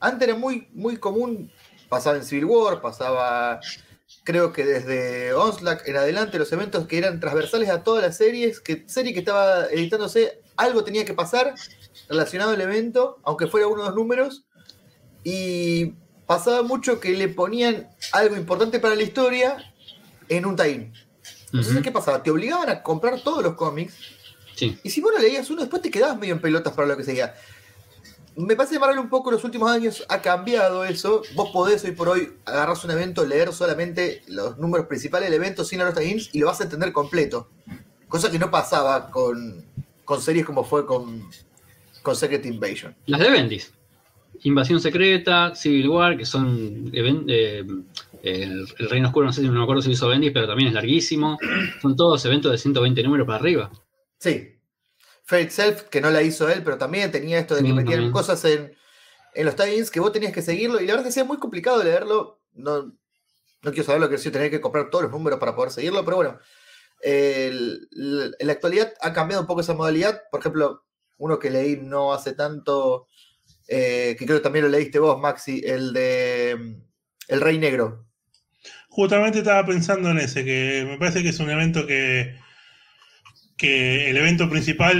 Antes era muy, muy común, pasaba en Civil War, pasaba, creo que desde Onslaught en adelante, los eventos que eran transversales a todas las series, que serie que estaba editándose, algo tenía que pasar relacionado al evento, aunque fuera uno de los números, y pasaba mucho que le ponían algo importante para la historia en un tie Entonces, ¿qué pasaba? Te obligaban a comprar todos los cómics. Y si vos no leías uno, después te quedabas medio en pelotas para lo que seguía. Me parece que Marvel un poco los últimos años ha cambiado eso. Vos podés hoy por hoy agarrar un evento, leer solamente los números principales del evento sin los tie y lo vas a entender completo. Cosa que no pasaba con, con series como fue con, con Secret Invasion. Las de Bendis. Invasión Secreta, Civil War, que son eh, el, Reino Oscuro, no sé si me acuerdo si hizo Bendis, pero también es larguísimo. Son todos eventos de 120 números para arriba. Sí. Fate Self, que no la hizo él, pero también tenía esto de que metían cosas en, los tie que vos tenías que seguirlo, y la verdad es que es muy complicado leerlo. No, no quiero saber lo que es tener que comprar todos los números para poder seguirlo, pero bueno. en la actualidad ha cambiado un poco esa modalidad. Por ejemplo, uno que leí no hace tanto eh, que creo que también lo leíste vos, Maxi, el de mm, El Rey Negro. Justamente estaba pensando en ese, que me parece que es un evento que, que el evento principal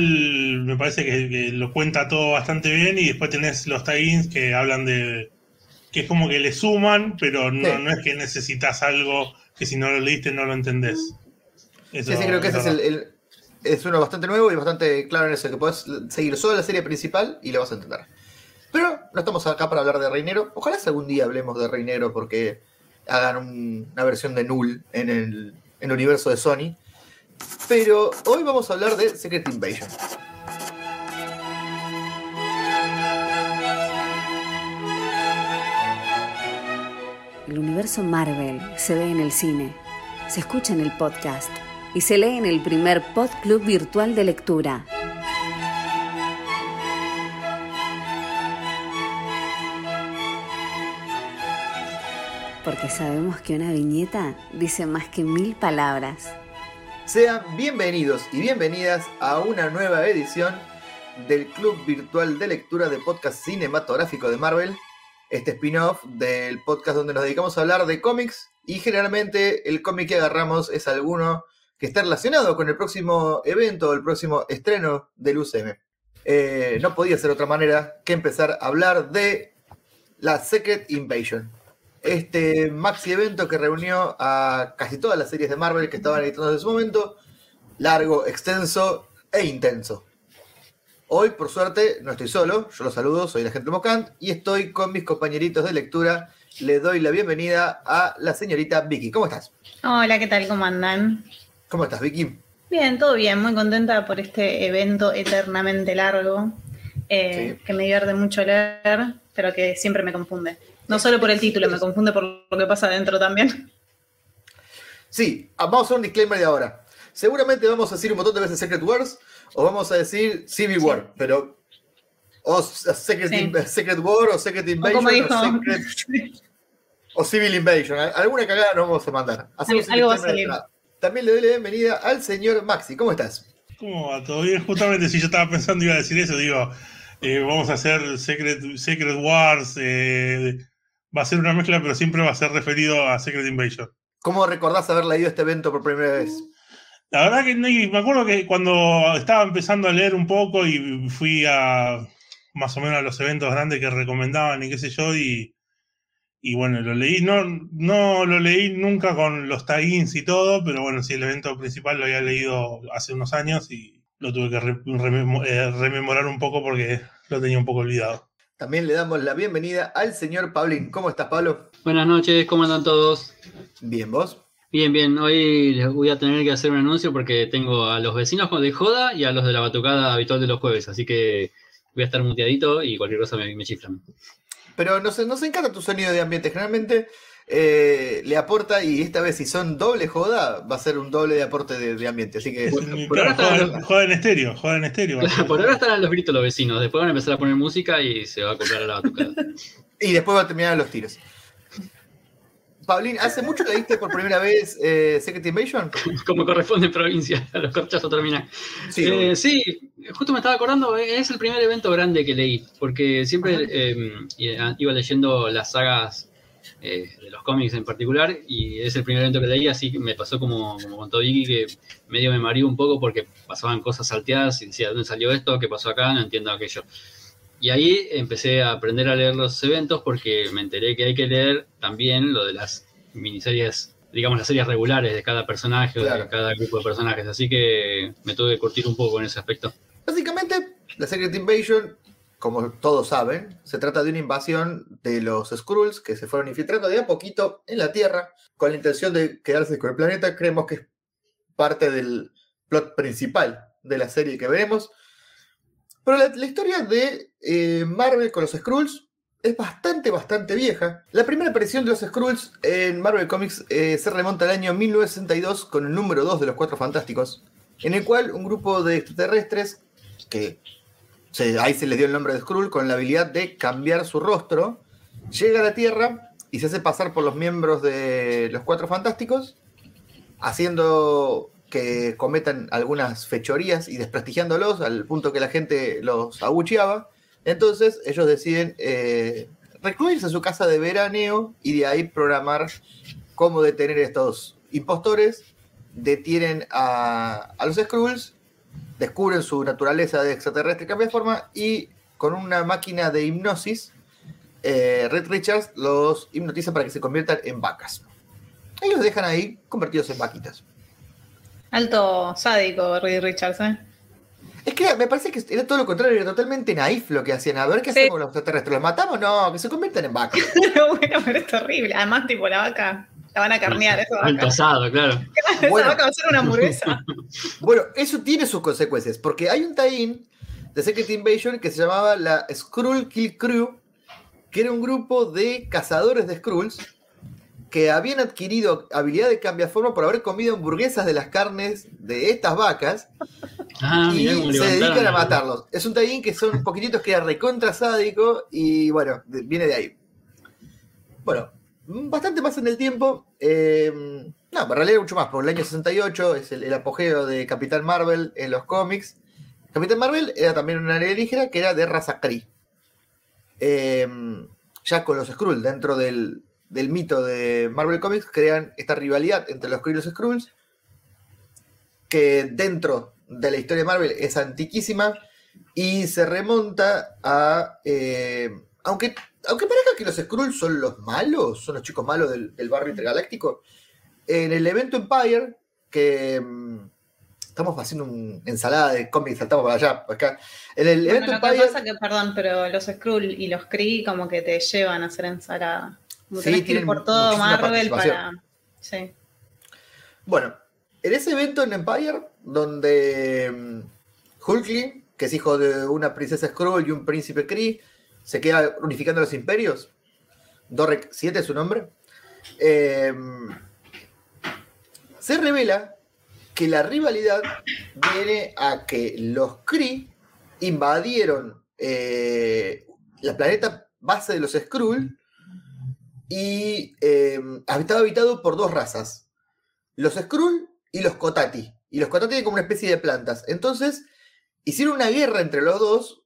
me parece que, lo cuenta todo bastante bien y después tenés los tie que hablan de... que es como que le suman, pero no, no es que necesitas algo que si no lo leíste no lo entendés. sí, sí, creo que ese es el, es uno bastante nuevo y bastante claro en eso, que puedes seguir solo la serie principal y lo vas a entender. Pero no estamos acá para hablar de Reinero. Ojalá algún día hablemos de Reinero porque hagan una versión de Null en el, en el universo de Sony. Pero hoy vamos a hablar de Secret Invasion. El universo Marvel se ve en el cine, se escucha en el podcast y se lee en el primer Pod Club virtual de lectura. porque sabemos que una viñeta dice más que mil palabras. Sean bienvenidos y bienvenidas a una nueva edición del Club Virtual de Lectura de Podcast Cinematográfico de Marvel, este spin-off del podcast donde nos dedicamos a hablar de cómics y generalmente el cómic que agarramos es alguno que está relacionado con el próximo evento o el próximo estreno del UCM. Eh, no podía ser otra manera que empezar a hablar de la Secret Invasion, este maxi evento que reunió a casi todas las series de Marvel que estaban editando en ese momento, largo, extenso e intenso. Hoy, por suerte, no estoy solo, yo los saludo, soy la gente Mocant y estoy con mis compañeritos de lectura. Le doy la bienvenida a la señorita Vicky. ¿Cómo estás? Hola, ¿qué tal? ¿Cómo andan? ¿Cómo estás, Vicky? Bien, todo bien, muy contenta por este evento eternamente largo, eh, que me divierte mucho leer, pero que siempre me confunde. No solo por el título, me confunde por lo que pasa adentro también. Sí, ah, vamos a hacer un disclaimer de ahora. Seguramente vamos a decir un montón de veces Secret Wars o vamos a decir Civil War, pero o Secret, War o Secret Invasion o, Civil Invasion. Alguna cagada nos vamos a mandar. Algo va a salir. También le doy la bienvenida al señor Maxi. ¿Cómo estás? ¿Cómo va? ¿Todo bien? Justamente si yo estaba pensando iba a decir eso, digo, eh, vamos a hacer Secret, Secret Wars, eh, va a ser una mezcla, pero siempre va a ser referido a Secret Invasion. ¿Cómo recordás haber leído este evento por primera vez? La verdad que me acuerdo que cuando estaba empezando a leer un poco y fui a más o menos a los eventos grandes que recomendaban y qué sé yo, y, y bueno, lo leí, no, no lo leí nunca con los tie y todo, pero bueno, sí, el evento principal lo había leído hace unos años y lo tuve que eh, rememorar un poco porque lo tenía un poco olvidado. También le damos la bienvenida al señor Pablín. ¿Cómo estás, Pablo? Buenas noches, ¿cómo andan todos? Bien, ¿vos? Bien, bien. Hoy les voy a tener que hacer un anuncio porque tengo a los vecinos de Joda y a los de la batucada habitual de los jueves, así que voy a estar muteadito y cualquier cosa me, chiflan. Pero nos, nos encanta tu sonido de ambiente. Generalmente eh, le aporta y esta vez si son doble joda, va a ser un doble de aporte de, ambiente. Así que. Por, joda, en estéreo, joda en estéreo. por ahora estarán los gritos los vecinos, después van a empezar a poner música y se va a comprar a la batucada. y después va a terminar los tiros. Paulín, ¿hace mucho que viste por primera vez eh, Secret Invasion? Como corresponde en provincia, a los corchazos terminan. Sí, Eh, sí, justo me estaba acordando, es el primer evento grande que leí, porque siempre eh, iba leyendo las sagas eh, de los cómics en particular, y es el primer evento que leí, así que me pasó como, como contó Vicky, que medio me mareó un poco porque pasaban cosas salteadas y decía, ¿dónde salió esto? ¿Qué pasó acá? No entiendo aquello. Y ahí empecé a aprender a leer los eventos porque me enteré que hay que leer también lo de las miniseries, digamos las series regulares de cada personaje o Claro. de cada grupo de personajes. Así que me tuve que curtir un poco en ese aspecto. Básicamente, la Secret Invasion, como todos saben, se trata de una invasión de los Skrulls que se fueron infiltrando de a poquito en la Tierra con la intención de quedarse con el planeta. Creemos que es parte del plot principal de la serie que veremos. Pero la, historia de eh, Marvel con los Skrulls es bastante, bastante vieja. La primera aparición de los Skrulls en Marvel Comics eh, se remonta al año 1962 con el número 2 de los Cuatro Fantásticos, en el cual un grupo de extraterrestres, que ahí se les dio el nombre de Skrull, con la habilidad de cambiar su rostro, llega a la Tierra y se hace pasar por los miembros de los Cuatro Fantásticos, haciendo que cometan algunas fechorías y desprestigiándolos al punto que la gente los abucheaba. Entonces ellos deciden eh, recluirse en su casa de veraneo y de ahí programar cómo detener a estos impostores. Detienen a, a los Skrulls, descubren su naturaleza de extraterrestre cambia de forma y con una máquina de hipnosis, eh, Red Richards los hipnotiza para que se conviertan en vacas. Y los dejan ahí convertidos en vaquitas. Alto sádico, Reed Richards, ¿eh? Es que me parece que era todo lo contrario, era totalmente naif lo que hacían. A ver qué Sí. hacemos con los extraterrestres. ¿Los matamos? No, que se conviertan en vacas. Bueno, pero es terrible. Además, tipo, la vaca, la van a carnear, vaca. asado, claro. Bueno. va a ser una hamburguesa. Bueno, eso tiene sus consecuencias, porque hay un tie-in de Secret Invasion que se llamaba la Skrull Kill Crew, que era un grupo de cazadores de Skrulls que habían adquirido habilidad de cambiaforma por haber comido hamburguesas de las carnes de estas vacas Ah, y se dedican a matarlos. Es un tie-in que son poquititos que era recontra sádico y bueno, viene de ahí. Bueno, bastante más en el tiempo. eh, no, en realidad mucho más, por el año 68 es el, el apogeo de Capitán Marvel en los cómics. Capitán Marvel era también una alienígena que era de raza Kree. Eh, ya con los Skrulls dentro del, del mito de Marvel Comics crean esta rivalidad entre los Kree y los Skrulls que dentro de la historia de Marvel es antiquísima y se remonta a... eh, aunque, aunque parezca que los Skrulls son los malos, son los chicos malos del, del barrio intergaláctico, en el evento Empire, que mm, estamos haciendo una ensalada de cómics, saltamos para allá, para acá. En el Bueno, evento lo que Empire... pasa que, perdón, pero los Skrull y los Kree como que te llevan a hacer ensalada. Como Sí, que ir por todo Marvel para... Sí. Bueno, en ese evento en Empire, donde mm, Hulkling, que es hijo de una princesa Skrull y un príncipe Kree, se queda unificando los imperios. Dorrek 7 es su nombre. eh, se revela que la rivalidad viene a que los Kree invadieron eh, la planeta base de los Skrull y eh, estaba habitado por dos razas los Skrull y los Kotati. Y los Kotati eran como una especie de plantas. Entonces, hicieron una guerra entre los dos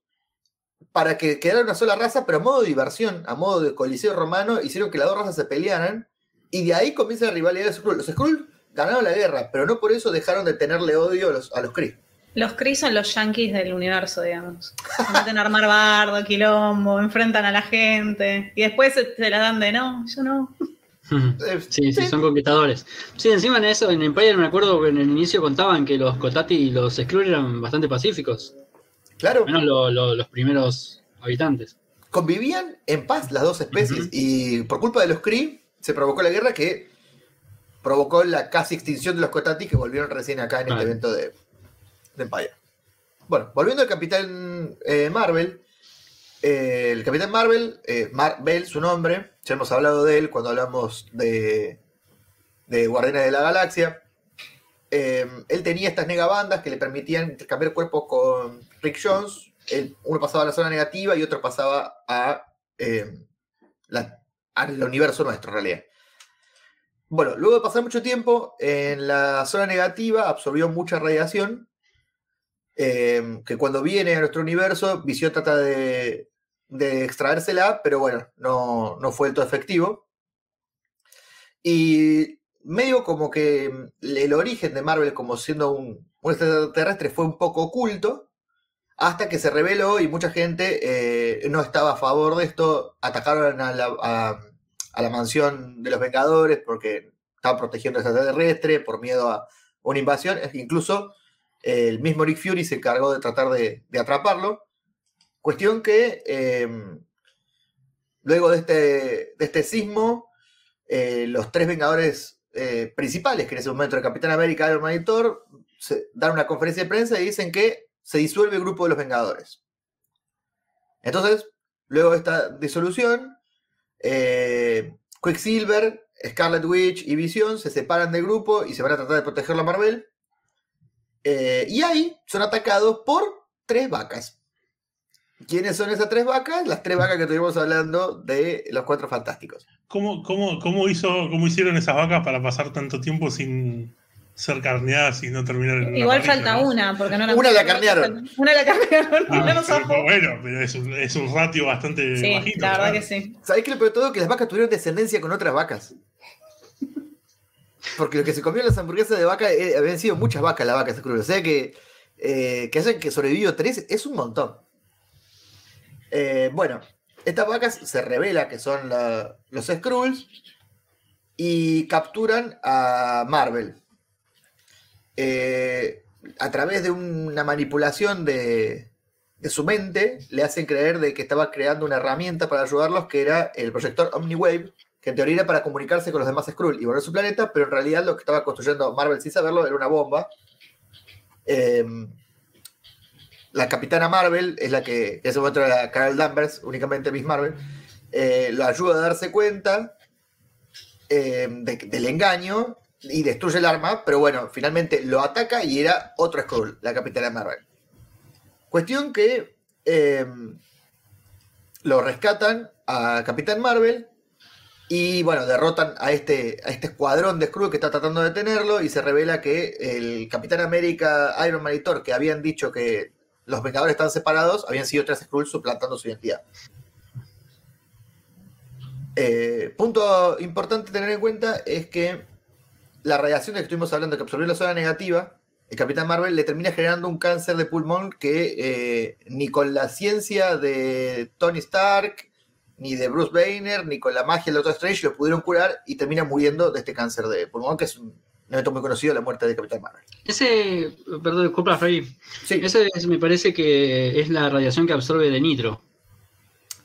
para que quedara una sola raza, pero a modo de diversión, a modo de coliseo romano, hicieron que las dos razas se pelearan. Y de ahí comienza la rivalidad de los Skrull. Los Skrull ganaron la guerra, pero no por eso dejaron de tenerle odio a los, a los Kree. Los Kree son los yankees del universo, digamos. Se meten a armar bardo, quilombo, enfrentan a la gente y después se, se la dan de no, yo no. Eh, Sí, sí, son conquistadores. Sí, encima en eso, en Empire me acuerdo que en el inicio contaban que los Kotati y los Skrull eran bastante pacíficos. Claro, menos lo- lo- los primeros habitantes. convivían en paz las dos especies. Y por culpa de los Kree se provocó la guerra que provocó la casi extinción de los Kotati que volvieron recién acá en Claro. este evento de, de Empire. Bueno, volviendo al Capitán eh, Marvel. eh, el Capitán Marvel, eh, Marvel, su nombre, ya hemos hablado de él cuando hablamos de, de Guardianes de la Galaxia. Eh, él tenía estas negabandas que le permitían intercambiar cuerpos con Rick Jones. Uno pasaba a la zona negativa y otro pasaba a, eh, la- al universo nuestro, en realidad. Bueno, luego de pasar mucho tiempo en la zona negativa, absorbió mucha radiación. eh, que cuando viene a nuestro universo, Visión trata de, de extraérsela, pero bueno, no, no fue del todo efectivo. Y medio como que el origen de Marvel como siendo un extraterrestre fue un poco oculto, hasta que se reveló y mucha gente eh, no estaba a favor de esto, atacaron a la, a- a mansión de los Vengadores porque estaban protegiendo al extraterrestre por miedo a una invasión, incluso eh, el mismo Nick Fury se encargó de tratar de, atraparlo. Cuestión que eh, luego de este, este sismo, eh, los tres Vengadores principales, que en ese momento era Capitán América, Iron Man y Thor, se dan una conferencia de prensa y dicen que se disuelve el grupo de los Vengadores. Entonces, luego de esta disolución, eh, Quicksilver, Scarlet Witch y Vision se separan del grupo y se van a tratar de protegerlo a Marvel. Eh, y ahí son atacados por tres vacas. ¿Quiénes son esas tres vacas? Las tres vacas que estuvimos hablando de los cuatro fantásticos. ¿Cómo, cómo, cómo, hizo, ¿Cómo hicieron esas vacas para pasar tanto tiempo sin ser carneadas y no terminar en Igual parrilla, falta ¿no? una, porque no la Una la carnearon. Una la carnearon y Ah, no nos pero, zafó. bueno, pero es un, es un ratio bastante Sí, bajito. la verdad que sí. ¿Sabéis que lo peor de todo? Que las vacas tuvieron descendencia con otras vacas. Porque lo que se comió en las hamburguesas de vaca eh, habían sido muchas vacas las vacas crudas. O sea que, eh, que hayan que sobrevivido tres es un montón. Eh, bueno, estas vacas se revela que son la- los Skrulls y capturan a Marvel. Eh, a través de una manipulación de, su mente, le hacen creer de que estaba creando una herramienta para ayudarlos, que era el proyector Omniwave, que en teoría era para comunicarse con los demás Skrull y volver a su planeta, pero en realidad lo que estaba construyendo Marvel sin saberlo era una bomba. Eh, la capitana Marvel es la que, en ese momento Carol Danvers, únicamente Miss Marvel, eh, lo ayuda a darse cuenta de- del engaño y destruye el arma, pero bueno, finalmente lo ataca y era otro Skrull, la capitana Marvel. Cuestión que eh, lo rescatan a Capitán Marvel y bueno, derrotan a este, a este escuadrón de Skrull que está tratando de detenerlo y se revela que el Capitán América, Iron Man que habían dicho que los Vengadores están separados, habían sido tres Skrull suplantando su identidad. Eh, punto importante tener en cuenta es que la radiación de que estuvimos hablando que absorbió la zona negativa, el Capitán Marvel le termina generando un cáncer de pulmón que eh, ni con la ciencia de Tony Stark, ni de Bruce Banner, ni con la magia del Doctor Strange lo pudieron curar y termina muriendo de este cáncer de pulmón, que es un evento muy conocido, la muerte de Capitán Marvel. Ese, perdón, disculpa, Freddy. Sí, Ese es- me parece que es la radiación que absorbe de nitro.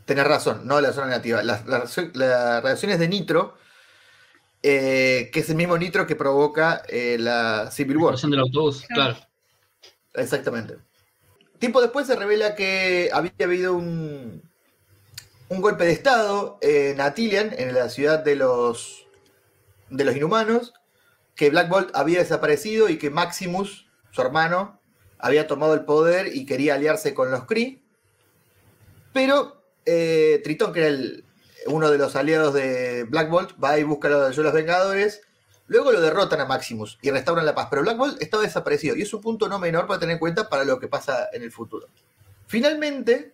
tenés razón, no la zona negativa. Las las- las radiaciones de nitro, eh, que es el mismo nitro que provoca eh, la Civil La War. explosión del autobús, claro. Exactamente. Tiempo después se revela que había habido un, un golpe de estado en Atilian, en la ciudad de los, de los inhumanos, que Black Bolt había desaparecido y que Maximus, su hermano, había tomado el poder y quería aliarse con los Kree. Pero eh, Tritón, que era el- uno de los aliados de Black Bolt, va y busca la ayuda de los Vengadores. Luego lo derrotan a Maximus y restauran la paz. Pero Black Bolt estaba desaparecido y es un punto no menor para tener en cuenta para lo que pasa en el futuro. Finalmente,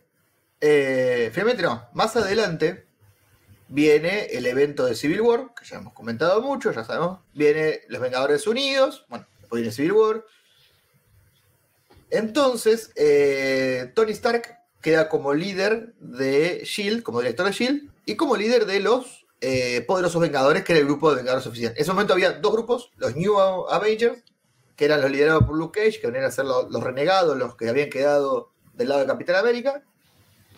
eh, finalmente no, más adelante viene el evento de Civil War, que ya hemos comentado mucho, ya sabemos. Viene los Vengadores Unidos, bueno, después viene Civil War. Entonces, eh, Tony Stark queda como líder de Shield, como director de Shield, y como líder de los eh, poderosos Vengadores, que era el grupo de Vengadores oficial. En ese momento había dos grupos, los New Avengers, que eran los liderados por Luke Cage, que venían a ser los, los renegados, los que habían quedado del lado de Capitán América,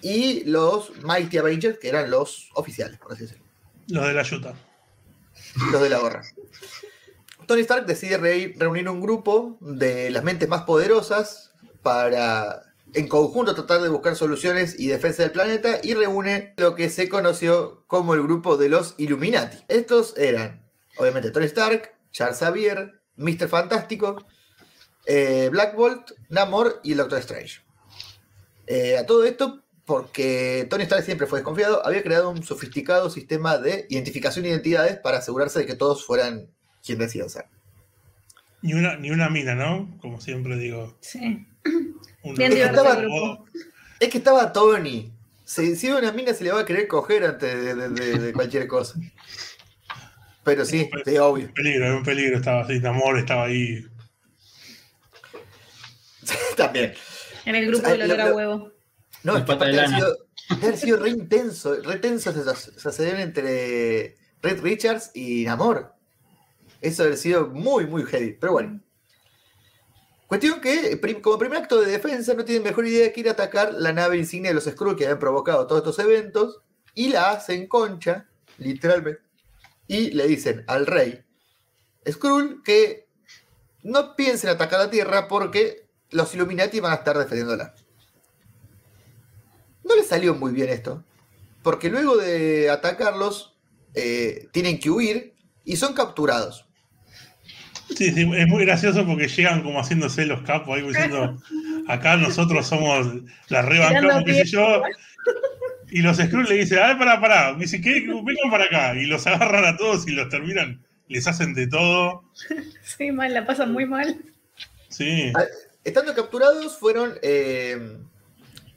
y los Mighty Avengers, que eran los oficiales, por así decirlo, Los de la Utah. los de la gorra. Tony Stark decide re- reunir un grupo de las mentes más poderosas para en conjunto tratar de buscar soluciones y defensa del planeta y reúne lo que se conoció como el grupo de los Illuminati. Estos eran, obviamente, Tony Stark, Charles Xavier, Mr. Fantástico, eh, Black Bolt, Namor y el Doctor Strange. Eh, a todo esto, porque Tony Stark siempre fue desconfiado, había creado un sofisticado sistema de identificación de identidades para asegurarse de que todos fueran quien decían ser. Ni una, ni una mina, ¿no? Como siempre digo. Sí. Un Bien. Es que estaba Tony. Si, si una mina se le va a querer coger antes de, de- de- de cualquier cosa. Pero sí, sí, obvio. Un peligro, un peligro estaba así, Namor estaba ahí. En También. el grupo Ay, del olor lo- a huevo. No, es que aparte ha sido, debe haber sido re intenso, re tenso esa sensación entre Red Richards y Namor. Eso debe haber sido muy, muy heavy. Pero bueno. Cuestión que, como primer acto de defensa, no tienen mejor idea que ir a atacar la nave insignia de los Skrull que habían provocado todos estos eventos. Y la hacen concha, literalmente. Y le dicen al rey Skrull que no piensen atacar la Tierra porque los Illuminati van a estar defendiéndola. No les salió muy bien esto, porque luego de atacarlos eh, tienen que huir y son capturados. Sí, sí, es muy gracioso porque llegan como haciéndose los capos ahí diciendo, acá nosotros somos la rebancamos, qué sé yo. Y los Skrulls le dicen, a ver, pará, pará. Dice, ¿qué? Vengan para acá. Y los agarran a todos y los terminan, les hacen de todo. Sí, mal, la pasan muy mal. Sí. Ah, Estando capturados, fueron eh,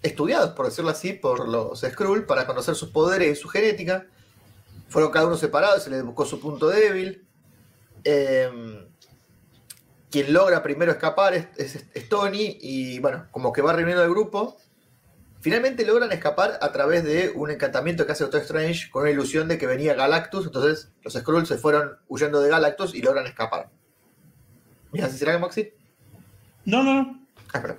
estudiados, por decirlo así, por los Skrull para conocer sus poderes y su genética. Fueron cada uno separados, se les buscó su punto débil. Eh, quien logra primero escapar es, es- es Tony y bueno, como que va reuniendo al grupo. Finalmente logran escapar a través de un encantamiento que hace Doctor Strange con una ilusión de que venía Galactus. Entonces los Skrulls se fueron huyendo de Galactus y logran escapar. Mira, ¿si será que Maxi? No, no, no. Ah, perdón.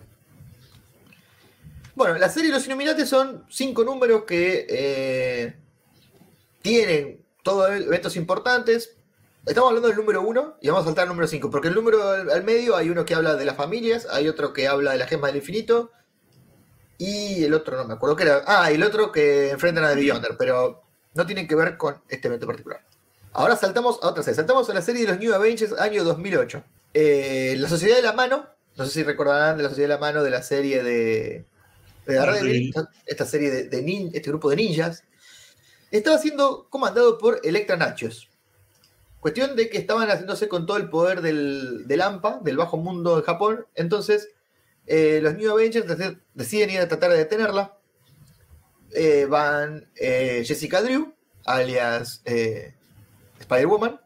Bueno, la serie Los Illuminati son cinco números que eh, tienen todos eventos importantes. Estamos hablando del número uno y vamos a saltar al número 5, porque el número al, al medio hay uno que habla de las familias, hay otro que habla de las gemas del infinito y el otro no me acuerdo qué era. Ah, y el otro que enfrentan a The Beyonder, pero no tienen que ver con este evento particular. Ahora saltamos a otra serie, saltamos a la serie de los New Avengers año 2008. Eh, la Sociedad de la Mano, no sé si recordarán de la Sociedad de la Mano de la serie de, de Daredevil, Daredevil. esta, esta serie de, de nin- este grupo de ninjas, estaba siendo comandado por Electra Nachos. Cuestión de que estaban haciéndose con todo el poder del, del AMPA, del bajo mundo de Japón. Entonces, eh, los New Avengers dec- deciden ir a tratar de detenerla. Eh, van eh, Jessica Drew, alias Spider-Woman.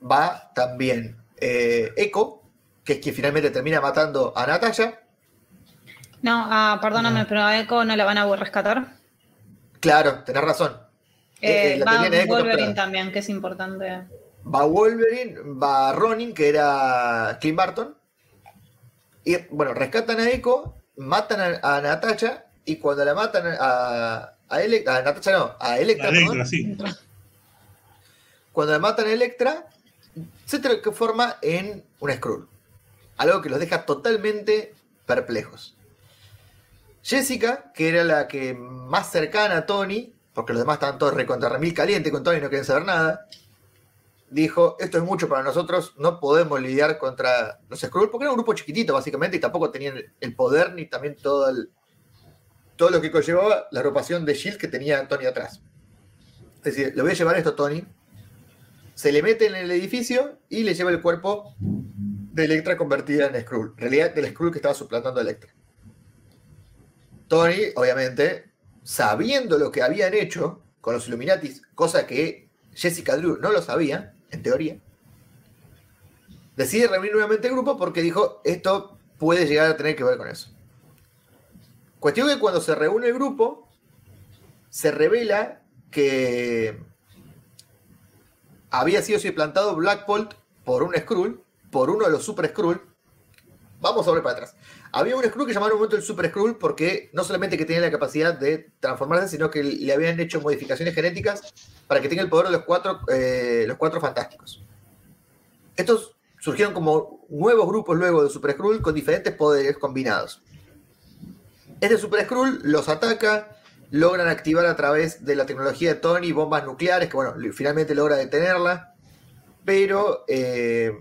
Va también Echo, que es quien finalmente termina matando a Natasha. No, ah, perdóname, No. pero a Echo no la van a rescatar. Claro, tenés razón. Eh, Eh, la va Wolverine también, que es importante. Va Wolverine, va Ronin, que era Clint Barton. Y bueno, rescatan a Echo, matan a, a Natasha, y cuando la matan a, a, Ele- a Natasha, no, a Electra, La perdón, Electra, sí. cuando la matan a Electra, se transforma en un Skrull. Algo que los deja totalmente perplejos. Jessica, que era la que más cercana a Tony, porque los demás estaban todos recontra remil caliente con Tony y no quieren saber nada, dijo, esto es mucho para nosotros, no podemos lidiar contra los Skrull, porque era un grupo chiquitito básicamente y tampoco tenían el poder ni también todo, el, todo lo que conllevaba la agrupación de S.H.I.E.L.D. que tenía Tony atrás. Es decir, le voy a llevar esto Tony, se le mete en el edificio y le lleva el cuerpo de Electra convertida en Skrull. Realidad, del Skrull que estaba suplantando a Electra. Tony, obviamente, sabiendo lo que habían hecho con los Illuminatis, cosa que Jessica Drew no lo sabía, en teoría, decide reunir nuevamente el grupo porque dijo, esto puede llegar a tener que ver con eso. Cuestión que cuando se reúne el grupo, se revela que había sido suplantado Black Bolt por un Skrull, por uno de los Super Skrull. Vamos a ver para atrás. Había un Skrull que llamaron un momento el Super Skrull porque no solamente que tenía la capacidad de transformarse, sino que le habían hecho modificaciones genéticas para que tenga el poder de los cuatro, eh, los cuatro fantásticos. Estos surgieron como nuevos grupos luego de Super Skrull con diferentes poderes combinados. Este Super Skrull los ataca, logran activar a través de la tecnología de Tony bombas nucleares, que bueno, finalmente logra detenerla, pero eh,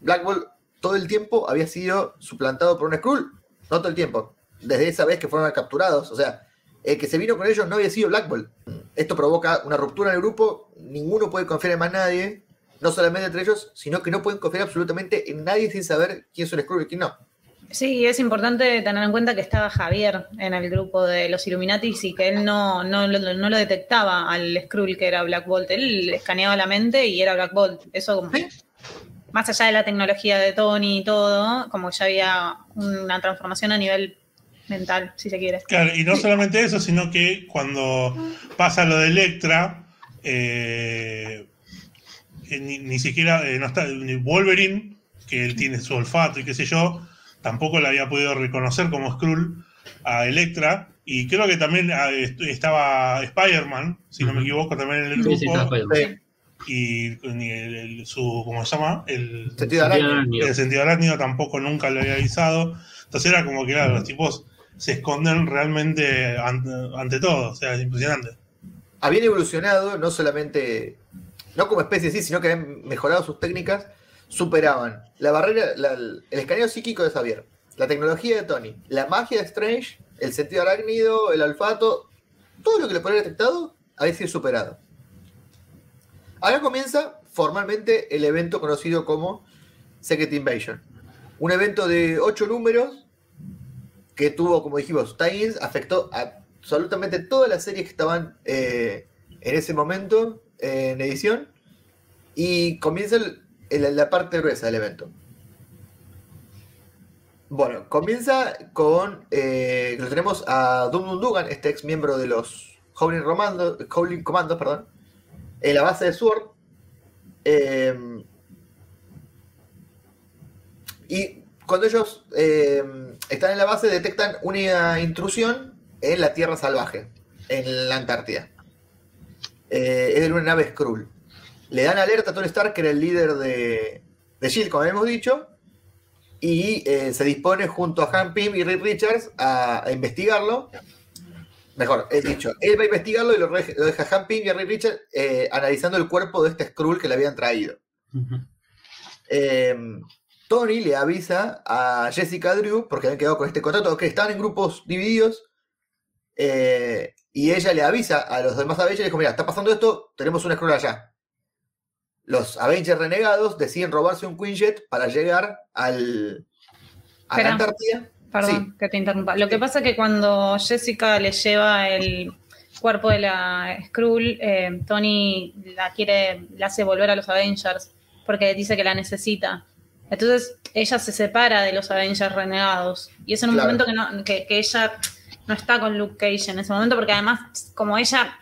Black Bolt todo el tiempo había sido suplantado por un Skrull, no todo el tiempo. desde esa vez que fueron capturados. O sea, el que se vino con ellos no había sido Black Bolt. Esto provoca una ruptura en el grupo, ninguno puede confiar en más nadie, no solamente entre ellos, sino que no pueden confiar absolutamente en nadie sin saber quién es el Skrull y quién no. Sí, es importante tener en cuenta que estaba Javier en el grupo de los Illuminatis y que él no, no, no lo detectaba al Skrull que era Black Bolt. Él escaneaba la mente y era Black Bolt. Eso como... Más allá de la tecnología de Tony y todo, como ya había una transformación a nivel mental, si se quiere. Claro, y no solamente eso, sino que cuando pasa lo de Electra, eh, ni, siquiera eh, no está, Wolverine, que él tiene su olfato y qué sé yo, tampoco la había podido reconocer como Skrull a Electra. Y creo que también ah, estaba Spider-Man, si no me equivoco, también en el grupo. Y, su, ¿cómo se llama? El sentido arácnido. El sentido arácnido tampoco nunca lo había avisado. Entonces era como que, claro, los tipos se esconden realmente ante, todo. O sea, es impresionante. Habían evolucionado, no solamente, no como especie sí, sino que habían mejorado sus técnicas, superaban la barrera, el escaneo psíquico de Xavier, la tecnología de Tony, la magia de Strange, el sentido arácnido, el olfato, todo lo que le puede haber detectado había sido superado. Ahora comienza formalmente el evento conocido como Secret Invasion. Un evento de ocho números que tuvo, como dijimos, tie afectó a absolutamente todas las series que estaban eh, en ese momento en edición. Y comienza la parte gruesa del evento. Bueno, comienza con. Eh, lo tenemos a Dum Dugan, este ex miembro de los Howling, Commandos, perdón, en la base de Sword. Eh, y cuando ellos eh, están en la base detectan una intrusión en la Tierra Salvaje, en la Antártida. Eh, es de una nave Skrull. Le dan alerta a Tony Stark, que era el líder de, de S.H.I.E.L.D., como habíamos dicho, y se dispone junto a Han Pym y Rick Richards a, investigarlo. Mejor, es dicho, él va a investigarlo y lo, deja Han Pym y a Rick Richards analizando el cuerpo de este Skrull que le habían traído. Tony le avisa a Jessica Drew, porque habían quedado con este contrato, que estaban en grupos divididos, eh, y ella le avisa a los demás Avengers y le dijo, mira, está pasando esto, tenemos una escuela allá. Los Avengers renegados deciden robarse un Quinjet para llegar al, a la Antártida. Perdón que te interrumpa. Lo que pasa es que cuando Jessica le lleva el cuerpo de la Skrull, eh, Tony la quiere, la hace volver a los Avengers porque dice que la necesita. Entonces ella se separa de los Avengers renegados. Y es en un momento que, ella no está con Luke Cage en ese momento, porque además, como ella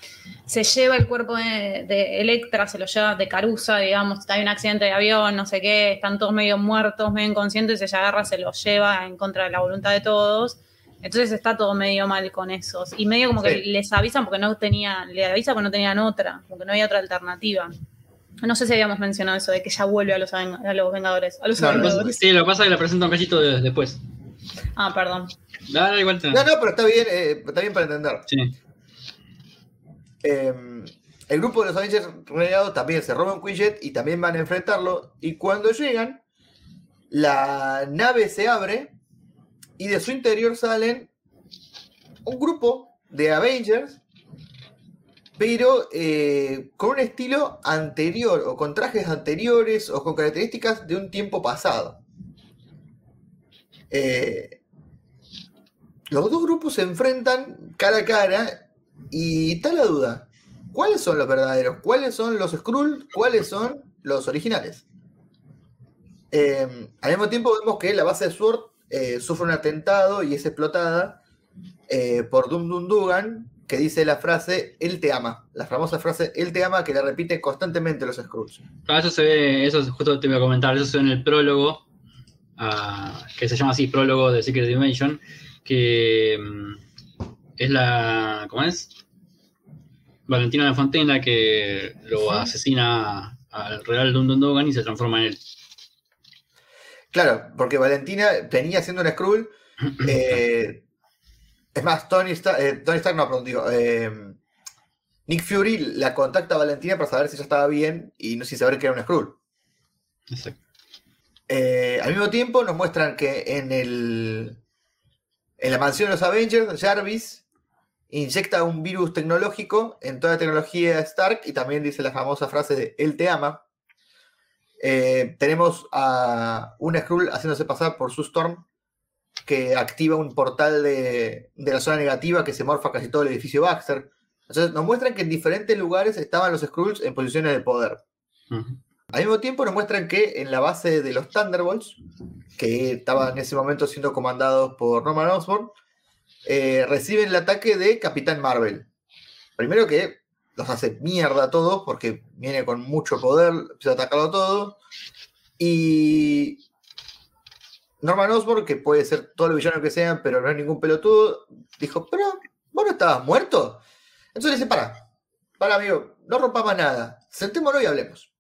se lleva el cuerpo de, Electra, se lo lleva de Carusa, digamos, hay un accidente de avión, no sé qué, están todos medio muertos, medio inconscientes, ella agarra, se lo lleva en contra de la voluntad de todos. Entonces está todo medio mal con esos. Y medio como que les avisan porque no tenían, le avisa porque no tenían otra, porque no había otra alternativa. No sé si habíamos mencionado eso de que ya vuelve a los, a los Vengadores. A los Sí, lo que pasa es que la presenta un cachito después. Ah, perdón. No, no, pero está bien, eh, está bien para entender. Sí. Em, el grupo de los Avengers renegados también se roba un Quinjet y también van a enfrentarlo. Y cuando llegan, la nave se abre y de su interior salen un grupo de Avengers pero eh, con un estilo anterior o con trajes anteriores o con características de un tiempo pasado. Eh, los dos grupos se enfrentan cara a cara y está la duda. ¿Cuáles son los verdaderos? ¿Cuáles son los Skrull? ¿Cuáles son los originales? Eh, al mismo tiempo vemos que la base de Sword sufre un atentado y es explotada por Dum Dum Dugan, que dice la frase Él te ama. La famosa frase Él te ama que la repite constantemente los Skrulls. Ah, eso se ve, eso justo te voy a comentar, eso se ve en el prólogo, ah, que se llama así, prólogo de Secret Dimension, que mm, es la. ¿Cómo es? Valentina de Fontena que lo asesina al real Dundundogan y se transforma en él. Claro, porque Valentina venía siendo un Skrull. Eh, es más, Tony Stark, eh, Tony Stark no, perdón, digo, eh, Nick Fury la contacta a Valentina para saber si ella estaba bien y no sin saber que era un Skrull. Exacto. Eh, al mismo tiempo nos muestran que en el En la mansión de los Avengers, Jarvis inyecta un virus tecnológico en toda la tecnología Stark y también dice la famosa frase de Él te ama. Eh, tenemos a un Skrull haciéndose pasar por su Storm que activa un portal de, de, la zona negativa que se morfa casi todo el edificio Baxter. Entonces nos muestran que en diferentes lugares estaban los Skrulls en posiciones de poder. Uh -huh. Al mismo tiempo nos muestran que en la base de los Thunderbolts, que estaban en ese momento siendo comandados por Norman Osborn, eh, reciben el ataque de Capitán Marvel. Primero que los hace mierda a todos porque viene con mucho poder, empieza a atacarlo todo. Y Norman Osborn, que puede ser todo el villano que sean, pero no es ningún pelotudo, dijo, pero vos no estabas muerto. Entonces le dice, para, para amigo, no rompamos nada, sentémonos y hablemos.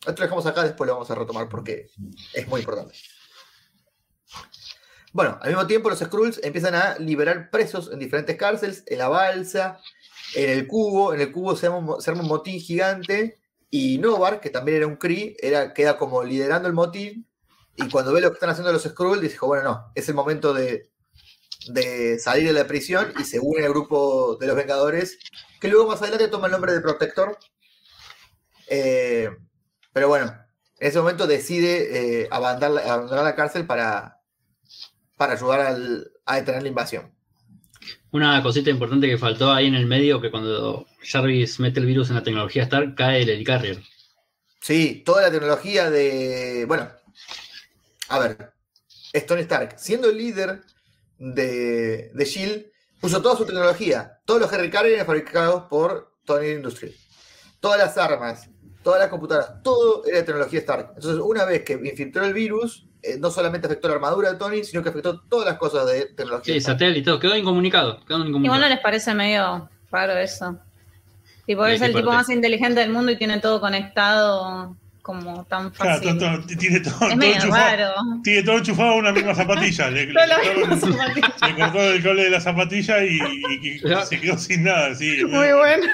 Esto lo dejamos acá, después lo vamos a retomar porque es muy importante. Bueno, al mismo tiempo los Skrulls empiezan a liberar presos en diferentes cárceles, en la balsa, en el cubo. En el cubo se arma, un motín gigante y Novar, que también era un Kree, era, queda como liderando el motín. Y cuando ve lo que están haciendo los Skrulls, dice, bueno, no, es el momento de, de salir de la prisión y se une al grupo de los Vengadores, que luego más adelante toma el nombre de Protector. Eh, pero bueno, en ese momento decide eh, abandonar, abandonar, la cárcel para, para ayudar al, a detener la invasión. Una cosita importante que faltó ahí en el medio, que cuando Jarvis mete el virus en la tecnología Stark, cae el Helicarrier. Sí, toda la tecnología de... Bueno, a ver, Tony Stark, siendo el líder de, de S.H.I.E.L.D., puso toda su tecnología. Todos los Helicarriers fabricados por Tony Industries. Todas las armas, todas las computadoras, todo era tecnología Stark. Entonces, una vez que infiltró el virus, eh, no solamente afectó la armadura de Tony, sino que afectó todas las cosas de tecnología. Sí, satélite, quedó incomunicado, quedó incomunicado. Igual no les parece medio raro eso. Tipo, es el tipo más inteligente del mundo y tiene todo conectado como tan fácil. Claro, todo, tiene todo, es todo medio enchufado, raro. Tiene todo enchufado a una misma zapatilla. Le, le zapatilla. cortó el cable de la zapatilla y, y- y se quedó sin nada. Sí, Muy bueno.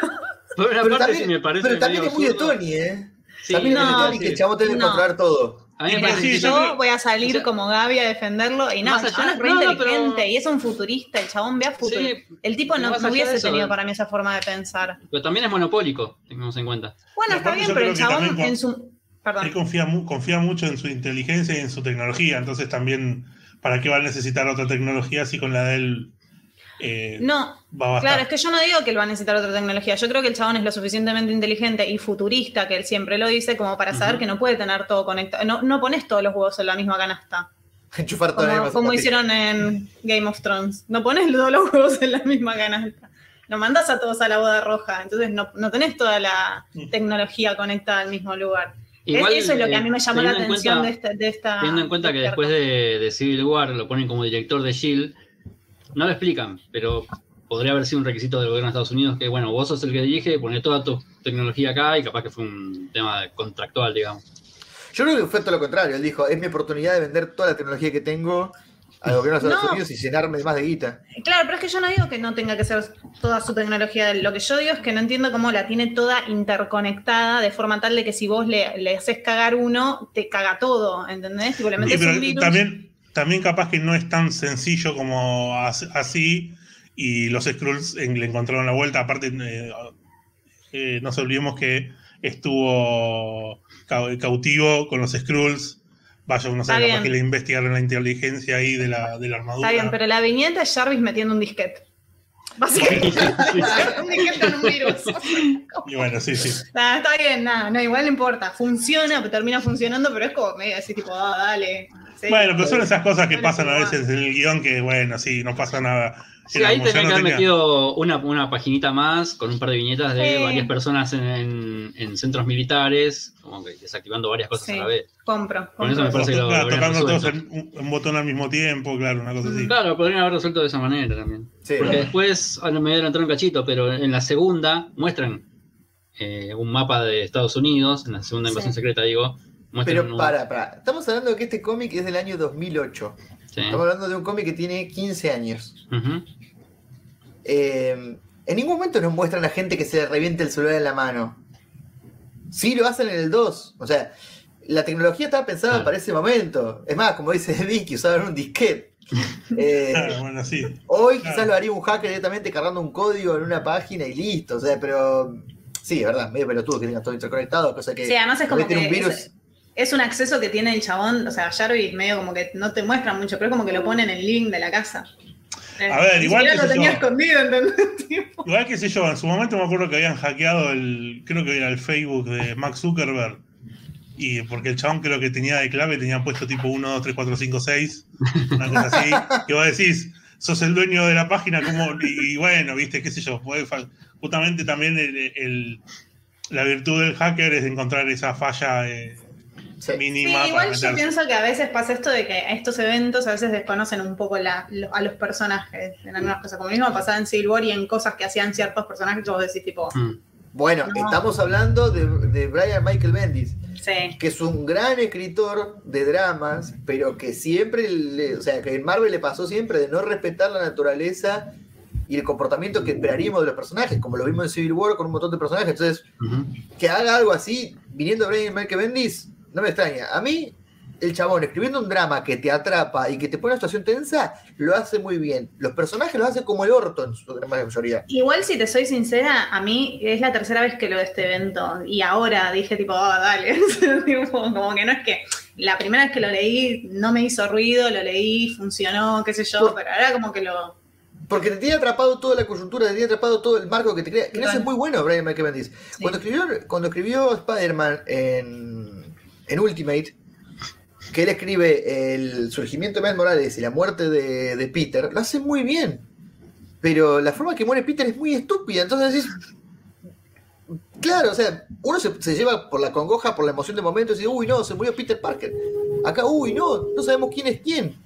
Pero parte también, sí me parece pero también medio es muy de. Tony, ¿eh? Sí, también es de Tony que el chavo tiene que no. controlar todo. A mí me Mira, parece sí, que yo creo- voy a salir o sea, como Gaby a defenderlo y no, más el allá- chabón es re no, no, inteligente pero- y es un futurista, el chabón ve a futuro. Sí, el tipo pero no, más no allá hubiese de eso, tenido eh. para mí esa forma de pensar. pero también es monopólico, tengamos en cuenta. Bueno, Y está aparte bien, yo pero creo el que chabón también con- en su... Perdón. Él confía, mu- confía mucho en su inteligencia y en su tecnología, entonces también, ¿para qué va a necesitar otra tecnología si con la de él eh, No, va a bastar? Claro, es que yo no digo que él va a necesitar otra tecnología. Yo creo que el chabón es lo suficientemente inteligente y futurista, que él siempre lo dice, como para saber que no puede tener todo conectado. No, no pones todos los huevos en la misma canasta. Enchufar toda la Como, como hicieron en Game of Thrones. No pones todos los huevos en la misma canasta. No mandas a todos a la boda roja. Entonces no, no tenés toda la Mm. tecnología conectada al mismo lugar. Igual, eso es lo que a mí me llamó la atención cuenta- de, esta, de esta. Teniendo en cuenta que de después de, de Civil War lo ponen como director de S.H.I.E.L.D., no lo explican, pero podría haber sido un requisito del gobierno de Estados Unidos que, bueno, vos sos el que dirige, poné toda tu tecnología acá y capaz que fue un tema contractual, digamos. Yo creo que fue todo lo contrario. Él dijo, es mi oportunidad de vender toda la tecnología que tengo al gobierno de Estados No. Unidos y llenarme de más de guita. Claro, pero es que yo no digo que no tenga que ser toda su tecnología. Lo que yo digo es que no entiendo cómo la tiene toda interconectada de forma tal de que si vos le, le haces cagar uno, te caga todo, ¿entendés? Tipo, le Sí, metes pero un virus. también, también capaz que no es tan sencillo como as- así y los Skrulls en- le encontraron la vuelta. Aparte, eh, eh, no se olvidemos que estuvo cau- cautivo con los Skrulls. Vaya, uno sabe capaz que le investigaron la inteligencia ahí de la, de la armadura. Está bien, pero la viñeta es Jarvis metiendo un disquete. Básicamente, un disquete con un virus. Y bueno, sí, sí. Nah, está bien, nada, no, igual no importa. Funciona, termina funcionando, pero es como medio así, tipo, ah, dale. Sí. Bueno, pero son esas cosas que pasan a veces en el guion que, bueno, sí, no pasa nada. Sí, ahí tenía no que haber tenía- metido una, una paginita más con un par de viñetas de Sí. varias personas en, en- en centros militares, como que desactivando varias cosas Sí. a la vez. Compro. Con eso me parece que lo- Claro, lo tocando todos resuelto. en un, botón al mismo tiempo, claro, una cosa así. Claro, podrían haber resuelto de esa manera también. Sí. Porque después, ahora me voy a un cachito, pero en la segunda muestran eh, un mapa de Estados Unidos, en la segunda Sí. invasión secreta, digo. Pero para, para. Estamos hablando de que este cómic es del año 2008. Sí. Estamos hablando de un cómic que tiene 15 años. Eh, en ningún momento nos muestran a gente que se le reviente el celular en la mano. Sí lo hacen en el 2. O sea, la tecnología estaba pensada Claro. para ese momento. Es más, como dice Vicky, usaban un disquete. Eh, Ah, bueno, sí. Hoy Claro. quizás lo haría un hacker directamente cargando un código en una página y listo. O sea, pero sí, es verdad, medio pelotudo que tenga todo interconectado, cosa que Sí, además es como que un virus. es, es un acceso que tiene el chabón, o sea, Jarvis medio como que no te muestra mucho, pero es como que lo pone en el link de la casa. A ver, ni igual que lo tenía yo. escondido. Tipo, Igual que sé yo, en su momento me acuerdo que habían hackeado el, creo que era el Facebook de Mark Zuckerberg. Y porque el chabón creo que tenía de clave, tenía puesto tipo 1, 2, 3, 4, 5, 6, una cosa así. que vos decís, sos el dueño de la página, como, y, y bueno, viste, qué sé yo, justamente también el- el- la virtud del hacker es encontrar esa falla eh, Sí. Mínima. igual yo pienso que a veces pasa esto de que estos eventos a veces desconocen un poco la- lo- a los personajes en algunas cosas. Como mismo pasaba en Civil War y en cosas que hacían ciertos personajes, vos decís tipo, Mm. Bueno, No. estamos hablando de, de Brian Michael Bendis, sí, que es un gran escritor de dramas, pero que siempre, le- o sea, que en Marvel le pasó siempre de no respetar la naturaleza y el comportamiento que esperaríamos de los personajes, como lo vimos en Civil War con un montón de personajes. Entonces, que haga algo así, viniendo Brian Michael Bendis, no me extraña. A mí, el chabón escribiendo un drama que te atrapa y que te pone en una situación tensa, lo hace muy bien. Los personajes lo hacen como el orto en su gran mayoría. Igual, si te soy sincera, a mí es la tercera vez que lo de este evento. Y ahora dije, tipo, oh, dale. Como que no es que la primera vez que lo leí no me hizo ruido, lo leí, funcionó, qué sé yo, Por- pero ahora como que lo. Porque te tiene atrapado toda la coyuntura, te tiene atrapado todo el marco que te crea. Que Total. es muy bueno, Brian. Sí. Cuando escribió, cuando escribió Spider-Man en, en Ultimate, que él escribe el surgimiento de Miles Morales y la muerte de, de Peter, lo hace muy bien. Pero la forma que muere Peter es muy estúpida. Entonces decís. Claro, o sea, uno se, se lleva por la congoja, por la emoción del momento y dice, uy, no, se murió Peter Parker. Acá, uy, no, no sabemos quién es quién.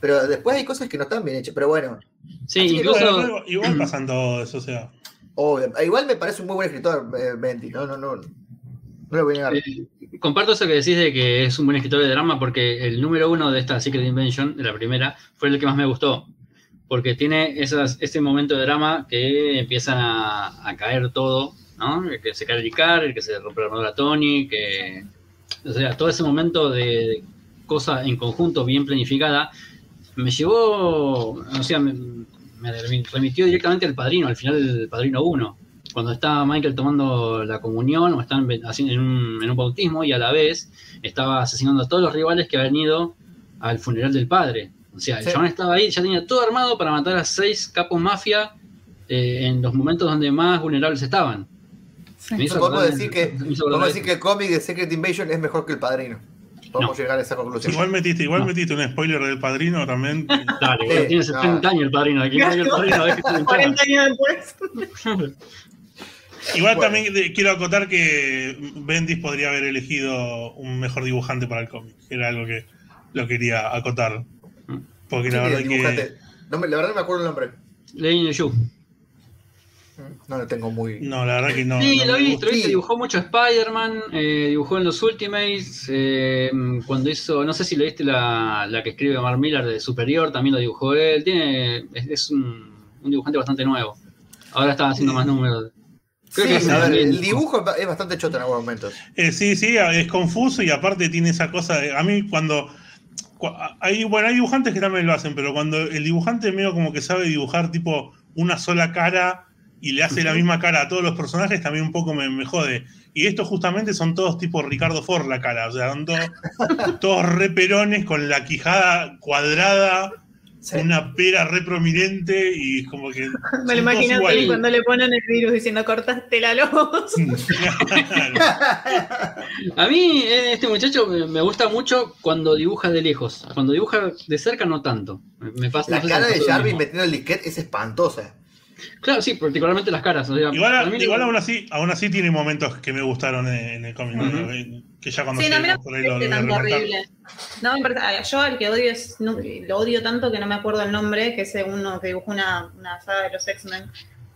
Pero después hay cosas que no están bien hechas. Pero bueno, Sí, incluso. Igual pasan todo eso, o sea. Obvio. Igual me parece un muy buen escritor, eh, Bendy. No, no, no. No lo voy a negar. Eh, comparto eso que decís de que es un buen escritor de drama porque el número uno de esta Secret Invention, de la primera, fue el que más me gustó. Porque tiene esas, ese momento de drama que empiezan a, caer todo, ¿no? Que se cae el Icar, el que se rompe la armadura Tony, que. O sea, todo ese momento de cosa en conjunto bien planificada me llevó. O sea, me, me remitió directamente al padrino, al final del padrino 1 cuando está Michael tomando la comunión o están haciendo en un, en un bautismo y a la vez estaba asesinando a todos los rivales que habían ido al funeral del padre. O sea, el Sí. estaba ahí, ya tenía todo armado para matar a seis capos mafia eh, en los momentos donde más vulnerables estaban. Me hizo podemos acordar- decir que, me hizo podemos decir que el cómic de Secret Invasion es mejor que el padrino. Podemos No. llegar a esa conclusión. Igual metiste, igual No. metiste un spoiler del padrino también. Dale, Eh, tiene no. 70 años el padrino. Aquí no hay el padrino, deje de entrar. 40 años después. Igual Bueno. también quiero acotar que Bendis podría haber elegido un mejor dibujante para el cómic. Era algo que lo quería acotar. Porque la ¿Quién verdad que. dibujante? No la verdad no me acuerdo el nombre. Leí Yu. No lo tengo muy. No, la verdad que no. Sí, no lo vi, lo Sí. dibujó mucho Spider-Man, eh, dibujó en los Ultimates, eh, cuando hizo, no sé si leíste la, la que escribe Mark Millar de Superior, también lo dibujó él, tiene, es, es un, un dibujante bastante nuevo. Ahora está haciendo más números. Creo Sí, que es a ver, bien. el dibujo es bastante choto en algunos momentos. Eh, sí, sí, es confuso y aparte tiene esa cosa. de- a mí, cuando. cu- Hay, bueno, hay dibujantes que también lo hacen, pero cuando el dibujante medio como que sabe dibujar tipo una sola cara y le hace la misma cara a todos los personajes, también un poco me, me jode. Y estos justamente son todos tipo Ricardo Ford la cara, o sea, son todos, todos re perones con la quijada cuadrada, Sí. una pera re prominente y como que. Me lo imagino cuando le ponen el virus diciendo cortaste la luz. A mí eh, este muchacho me, gusta mucho cuando dibuja de lejos, cuando dibuja de cerca no tanto. Me, pasa, La cara de Jarvis metiendo el disquete es espantosa. Claro, sí, particularmente las caras. o sea, Igual, mí igual no- aún así, aún así tiene momentos que me gustaron en, en el cómic, ¿no? Ujú. Que- que ya cuando Sí, no, a lleguemos por ahí me lo, lo a tanto remarcar. horrible. No, me parece- yo al que odio es, no, lo odio tanto que no me acuerdo el nombre, que es uno que dibujó una, una saga de los X-Men.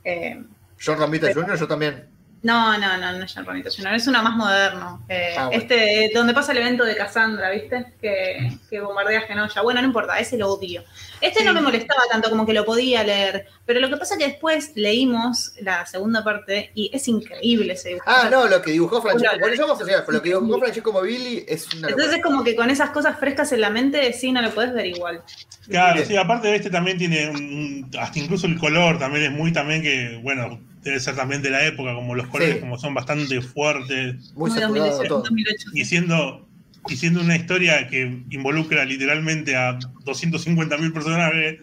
Eh, John Romita Jr., yo también. No, no, no, no es Jr., es una más moderno. Eh, Ah, bueno. Este, donde pasa el evento de Cassandra, ¿viste? Que, que bombardea a Genosha. Bueno, no importa, ese lo odio. Este no me molestaba tanto como que lo podía leer, pero lo que pasa es que después leímos la segunda parte y es increíble ese dibujo. Ah, no, lo que dibujó Francesco. Bueno, ya vamos a llegar, pero lo que dibujó. Francesco Mobilli es una Entonces locura. es como que con esas cosas frescas en la mente, sí, no lo puedes ver igual. Claro, sí, aparte de este también tiene un- hasta incluso el color también es muy también que, bueno, debe ser también de la época, como los colores Sí. como son bastante fuertes Muy saturado 2018, todo. 2008. y siendo, y siendo una historia que involucra literalmente a 250.000 personajes,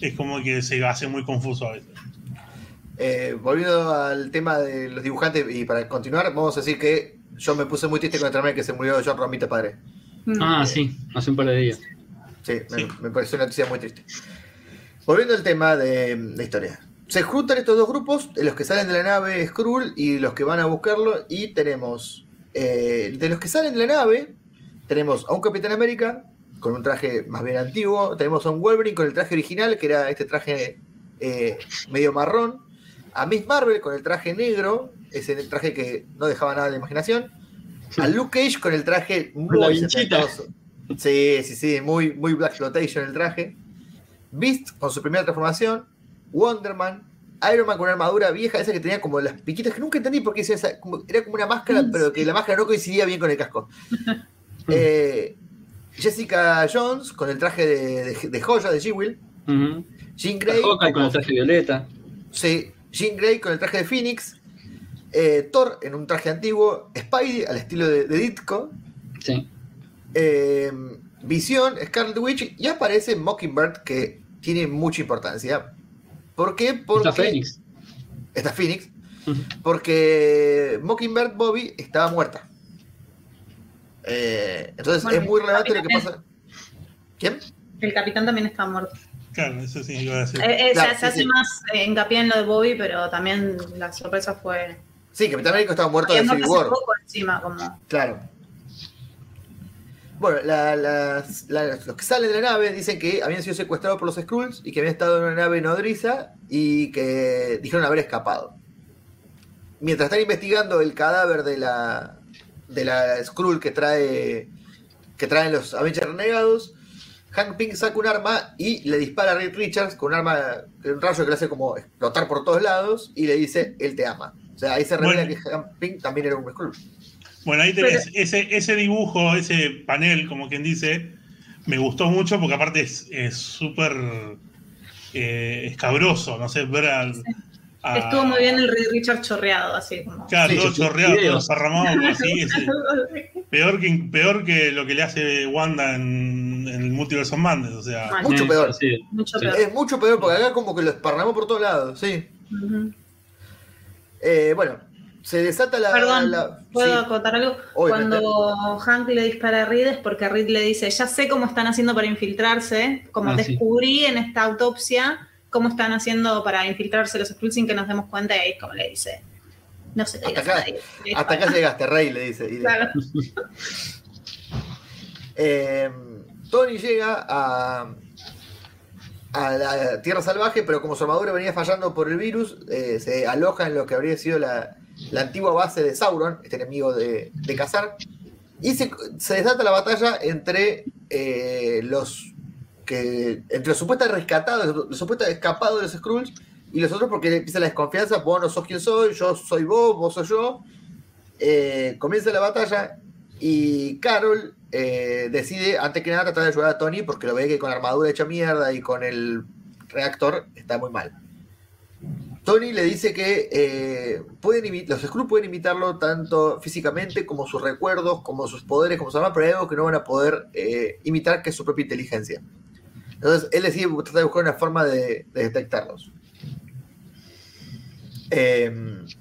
es como que se hace muy confuso a veces. Eh, volviendo al tema de los dibujantes, y para continuar, vamos a decir que yo me puse muy triste con el que se murió John Romita padre. Mm. Ah, sí, hace un par de días. Sí, me, Sí. me pareció una noticia muy triste. Volviendo al tema de, de historia. Se juntan estos dos grupos, de los que salen de la nave Skrull y los que van a buscarlo, y tenemos, eh, de los que salen de la nave, tenemos a un Capitán América con un traje más bien antiguo, tenemos a un Wolverine con el traje original, que era este traje eh, medio marrón, a Miss Marvel con el traje negro, ese traje que no dejaba nada de imaginación, a Luke Cage con el traje muy setentoso. Sí, sí, sí, muy, muy Black el traje. Beast con su primera transformación, Wonderman, Iron Man con una armadura vieja, esa que tenía como las piquitas que nunca entendí porque hacía esa- como- era como una máscara, pero que la máscara no coincidía bien con el casco. Eh, Jessica Jones con el traje de, de- de joya de Ujú. Jean Grey, con el traje violeta. sí, Jean Grey con el traje de Phoenix, eh, Thor en un traje antiguo, Spidey al estilo de, de Ditko, Sí. eh, Visión, Scarlet Witch y aparece Mockingbird que tiene mucha importancia. ¿Por qué? Porque Está Fénix. Está Phoenix. Ujú. Porque Mockingbird Bobby estaba muerta. Eh, entonces Bueno, es muy relevante lo que pasa. ¿Quién? El capitán también está muerto. Claro, eso sí iba a decir. Eh, eh, Claro, se, sí, se hace sí. más eh, hincapié en lo de Bobby, pero también la sorpresa fue. Sí, Capitán América estaba muerto de Civil War. poco encima, como. Claro. Bueno, la- la- los que salen de la nave dicen que habían sido secuestrados por los Skrulls y que habían estado en una nave nodriza y que dijeron haber escapado. Mientras están investigando el cadáver de la de la Skrull que trae que traen los Avengers renegados, Hank Pym saca un arma y le dispara a Reed Richards con un arma, un rayo que le hace como explotar por todos lados y le dice él te ama. O sea, ahí se revela Bueno. que Hank Pym también era un Skrull. Bueno, ahí tenés ese, ese dibujo, ese panel, como quien dice, me gustó mucho porque aparte es es súper eh, escabroso, no sé, ver al... a- Estuvo muy bien el Richard chorreado, así como. Claro, Sí, todo sí, chorreado, todo así, ese- peor, que, peor que lo que le hace Wanda en, en el Multiverse of Madness, o sea... Mal. Mucho peor. sí. Mucho Sí. peor. Es mucho peor porque acá como que lo esparramó por todos lados, sí. Eh, bueno, se desata la... Perdón, la- ¿puedo sí. acotar algo? Obviamente. Cuando Hank le dispara a Reed es porque Reed le dice, ya sé cómo están haciendo para infiltrarse, como Ah, sí. descubrí en esta autopsia cómo están haciendo para infiltrarse los Skrulls sin que nos demos cuenta, y es como le dice, no te Hasta acá- nadie. Hasta acá llegaste, Rey, le dice. Y- Claro. Eh, Tony llega a, a la Tierra Salvaje, pero como su armadura venía fallando por el virus, eh, se aloja en lo que habría sido la, la antigua base de Sauron, este enemigo de, de cazar, y se, se desata la batalla entre eh, los que entre los supuestos rescatados, los supuestos escapados de los Skrulls y los otros porque empieza la desconfianza, vos no sos quien soy, yo soy vos, vos soy yo. Eh, comienza la batalla y Carol eh, decide, antes que nada, tratar de ayudar a Tony porque lo ve que con la armadura hecha mierda y con el reactor está muy mal. Tony le dice que eh, pueden los Skrulls pueden imitarlo tanto físicamente como sus recuerdos, como sus poderes, como su arma, pero hay algo que no van a poder eh, imitar, que es su propia inteligencia. Entonces él decide tratar de buscar una forma de, de detectarlos. Eh,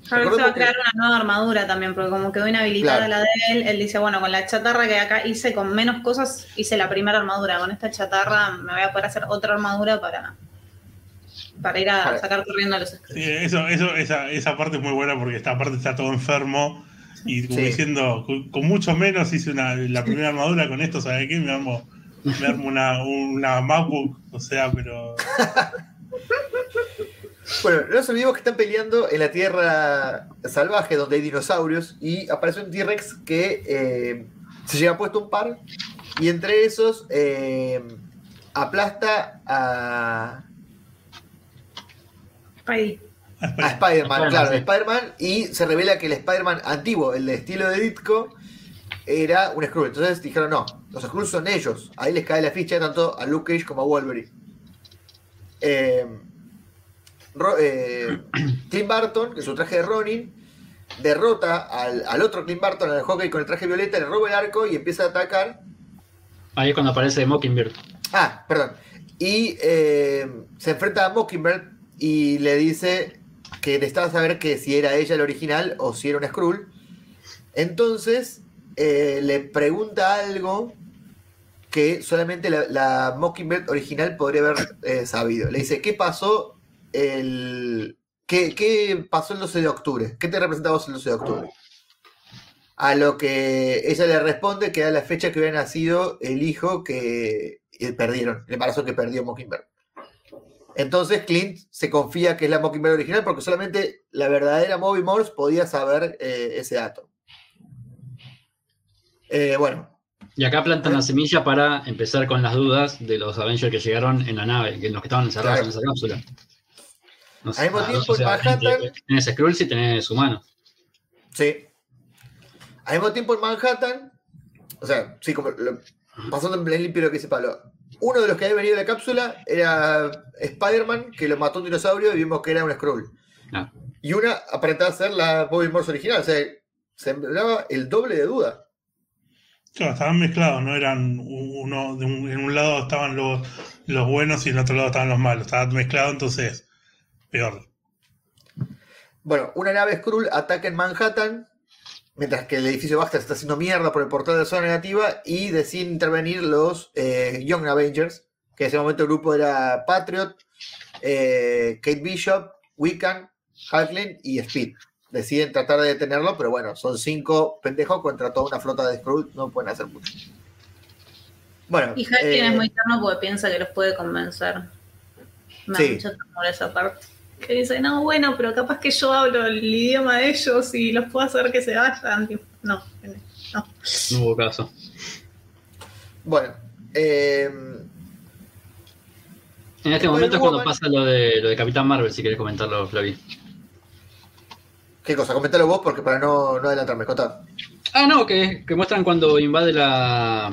Harold se va a crear una nueva armadura también, porque como quedó inhabilitada Claro. la de él, él dice, bueno, con la chatarra que acá hice con menos cosas, hice la primera armadura. Con esta chatarra me voy a poder hacer otra armadura para, para ir a Para- sacar corriendo a los Sí, Skrulls. eso, eso, esa, esa parte es muy buena porque esta parte está todo enfermo y como Sí. diciendo, con, con mucho menos hice una, la primera armadura con esto, ¿sabes qué? Me armo, me armo una, una MacBook, o sea, pero... Bueno, no nos olvidemos que están peleando en la tierra salvaje donde hay dinosaurios y aparece un T-Rex que eh, se lleva puesto un par y entre esos eh, aplasta a, Spidey. a Spider-Man, claro, sí. Spider-Man y se revela que el Spider-Man antiguo, el de estilo de Ditko, era un Skrull. Entonces dijeron, no, los Skrulls son ellos. Ahí les cae la ficha tanto a Luke Cage como a Wolverine. Eh, Ro- eh, Clint Barton, que es su traje de Ronin, derrota al, al otro Clint Barton, al hockey con el traje violeta, le roba el arco y empieza a atacar. Ahí es cuando aparece Mockingbird. Ah, perdón. Y eh, se enfrenta a Mockingbird y le dice que necesitaba saber que si era ella el original o si era un Skrull. Entonces eh, le pregunta algo que solamente la, la Mockingbird original podría haber eh, sabido. Le dice, ¿qué pasó el... ¿Qué, qué pasó el 12 de octubre? ¿Qué te representa vos el 12 de octubre? A lo que ella le responde que era la fecha que había nacido el hijo que eh, perdieron, el embarazo que perdió Mockingbird. Entonces Clint se confía que es la Mockingbird original porque solamente la verdadera Moby Morse podía saber eh, ese dato. Eh, bueno, Y acá plantan la semilla para empezar con las dudas de los Avengers que llegaron en la nave, que los que estaban encerrados Claro. en esa cápsula. No Al mismo tiempo, en Manhattan- tenés- Tenés Skrull si tenés humanos. sí. Al mismo tiempo en Manhattan, o sea, sí, como lo- pasando en limpio lo que dice Pablo, uno de los que había venido de la cápsula era Spider-Man, que lo mató un dinosaurio y vimos que era un Skrull. Ah. Y una aparentaba ser la Bobby Morse original, o sea, sembraba el doble de duda. Claro, estaban mezclados, no eran uno, de un- en un lado estaban los, los buenos y en otro lado estaban los malos. Estaban mezclados, entonces, peor. Bueno, una nave Skrull ataca en Manhattan, mientras que el edificio Baxter está haciendo mierda por el portal de zona negativa y deciden intervenir los eh, Young Avengers, que en ese momento el grupo era Patriot, eh, Kate Bishop, Wiccan, Hulkling y Speed. Deciden tratar de detenerlo, pero bueno, son cinco pendejos contra toda una flota de Skrull, no pueden hacer mucho. Bueno, Y Hulkling eh, es muy tierno porque piensa que los puede convencer. Me Sí. ternura esa parte. Que dice, no, bueno, pero capaz que yo hablo el idioma de ellos y los puedo hacer que se vayan. No, no. No hubo caso. bueno eh, En este momento es cuando pasa lo de, lo de Capitán Marvel, si querés comentarlo, Flavi. ¿qué cosa? Comentalo vos porque para no, no adelantarme, contá. Ah, no, que, que muestran cuando invade la,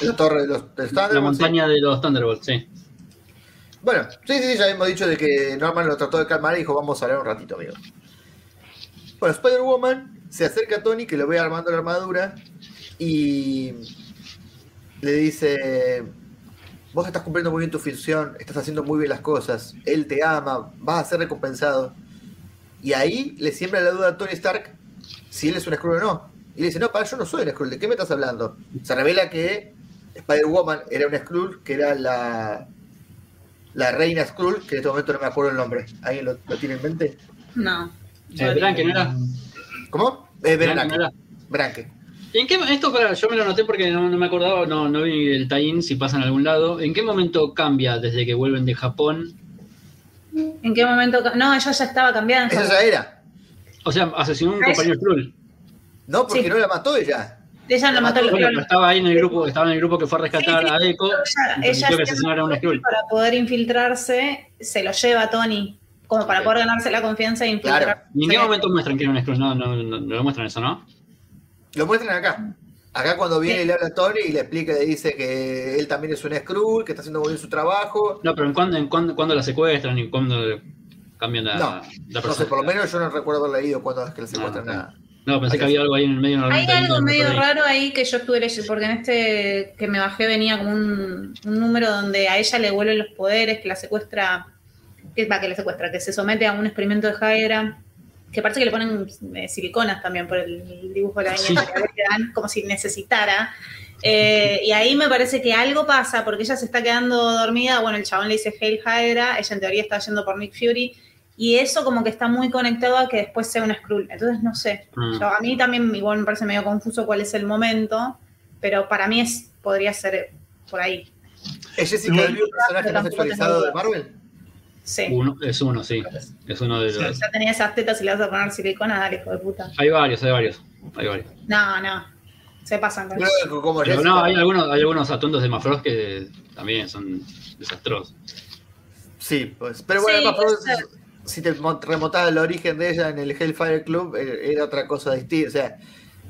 La torre de los de la montaña de los Thunderbolts, sí. Bueno, sí, sí, ya hemos dicho de que Norman lo trató de calmar y dijo, vamos a hablar un ratito, amigo. Bueno, Spider-Woman se acerca a Tony, que lo ve armando la armadura, y le dice, vos estás cumpliendo muy bien tu función, estás haciendo muy bien las cosas, él te ama, vas a ser recompensado. Y ahí le siembra la duda a Tony Stark si él es un Skrull o no. Y le dice, no, para, yo no soy un Skrull, ¿de qué me estás hablando? Se revela que Spider-Woman era un Skrull, que era la, la reina Skrull, que en este momento no me acuerdo el nombre. ¿Alguien lo, lo tiene en mente? No. Eh, Branque, ¿no era? ¿Cómo? Eh, Branque, Branque. ¿no era? Branque. ¿Y ¿En qué, esto para, yo me lo noté porque no, no me acordaba, no, no vi el tie si pasa en algún lado. ¿En qué momento cambia desde que vuelven de Japón? ¿En qué momento? No, ella ya estaba cambiada. en Esa ya era. O sea, asesinó a un Ah, compañero Skrull. No, porque Sí. no la mató ella. Ella lo mató el Bueno, pero estaba ahí en el grupo, estaba en el grupo que fue a rescatar Sí, sí, a Echo. Ella, ella que a un para poder infiltrarse, se lo lleva a Tony, como para poder ganarse la confianza e infiltrarse. Claro. ¿Y en qué momento muestran que era un Skrull? No, no, no, no lo muestran eso, ¿no? Lo muestran acá. Acá cuando viene Sí. y le habla a Tony y le explica, le dice que él también es un Skrull, que está haciendo muy bien su trabajo. No, pero ¿en cuándo, en cuándo, cuándo la secuestran y cuándo cambian la, No, la No sé, por lo menos yo no recuerdo haber leído cuando es que le secuestran Ah, nada. No, pensé que había algo ahí en el medio. Hay normalmente algo medio ahí. raro ahí que yo estuve leyendo, porque en este que me bajé venía como un, un número donde a ella le vuelven los poderes, que la secuestra, que, va, que le secuestra, que se somete a un experimento de Jaera, que parece que le ponen eh, siliconas también por el dibujo de la Sí. viñeta que le dan, como si necesitara. Eh, y ahí me parece que algo pasa, porque ella se está quedando dormida, bueno, el chabón le dice Hail Hydra, ella en teoría está yendo por Nick Fury, y eso como que está muy conectado a que después sea un Skrull. Entonces, no sé. Mm. Yo- a mí también igual me parece medio confuso cuál es el momento, pero para mí es podría ser por ahí. ¿Es Jessica personaje más sexualizado de. Marvel? Sí. Uno, es uno, sí. Es uno de los. Ya tenía esas tetas y le vas a poner silicona, dale, hijo de puta. Hay varios, hay varios. Hay varios. No, no. Se pasan con como Pero no, hay algunos, hay algunos atuendos de Mafros que también son desastrosos. Sí, pues. Pero Sí, bueno, por- ser. Si te mo- remontabas al origen de ella en el Hellfire Club, eh, era otra cosa distinta. O sea,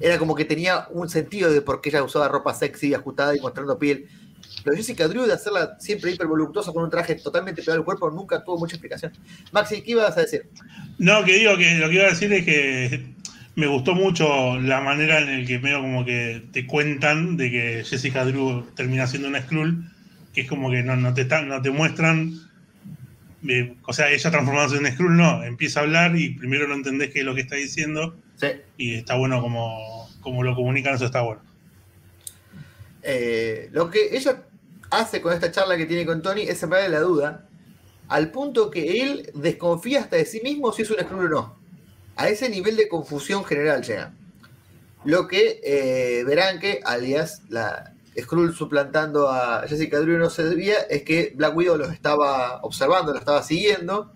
era como que tenía un sentido de por qué ella usaba ropa sexy, ajustada y mostrando piel. Pero Jessica Drew de hacerla siempre hiper voluptuosa con un traje totalmente pegado al cuerpo nunca tuvo mucha explicación. Maxi, ¿qué ibas a decir? No, que digo que lo que iba a decir es que me gustó mucho la manera en la que medio como que te cuentan de que Jessica Drew termina siendo una Skrull, que es como que no, no te no te muestran, eh, o sea, ella transformándose en Skrull, no, empieza a hablar y primero no entendés qué es lo que está diciendo Sí. y está bueno como, como lo comunican, eso está bueno. Eh, lo que ella hace con esta charla que tiene con Tony es sembrarle la duda, al punto que él desconfía hasta de sí mismo si es un Skrull o no. A ese nivel de confusión general llega. Lo que eh, verán que, alias la Skrull suplantando a Jessica Drew no se debía, es que Black Widow los estaba observando, lo estaba siguiendo.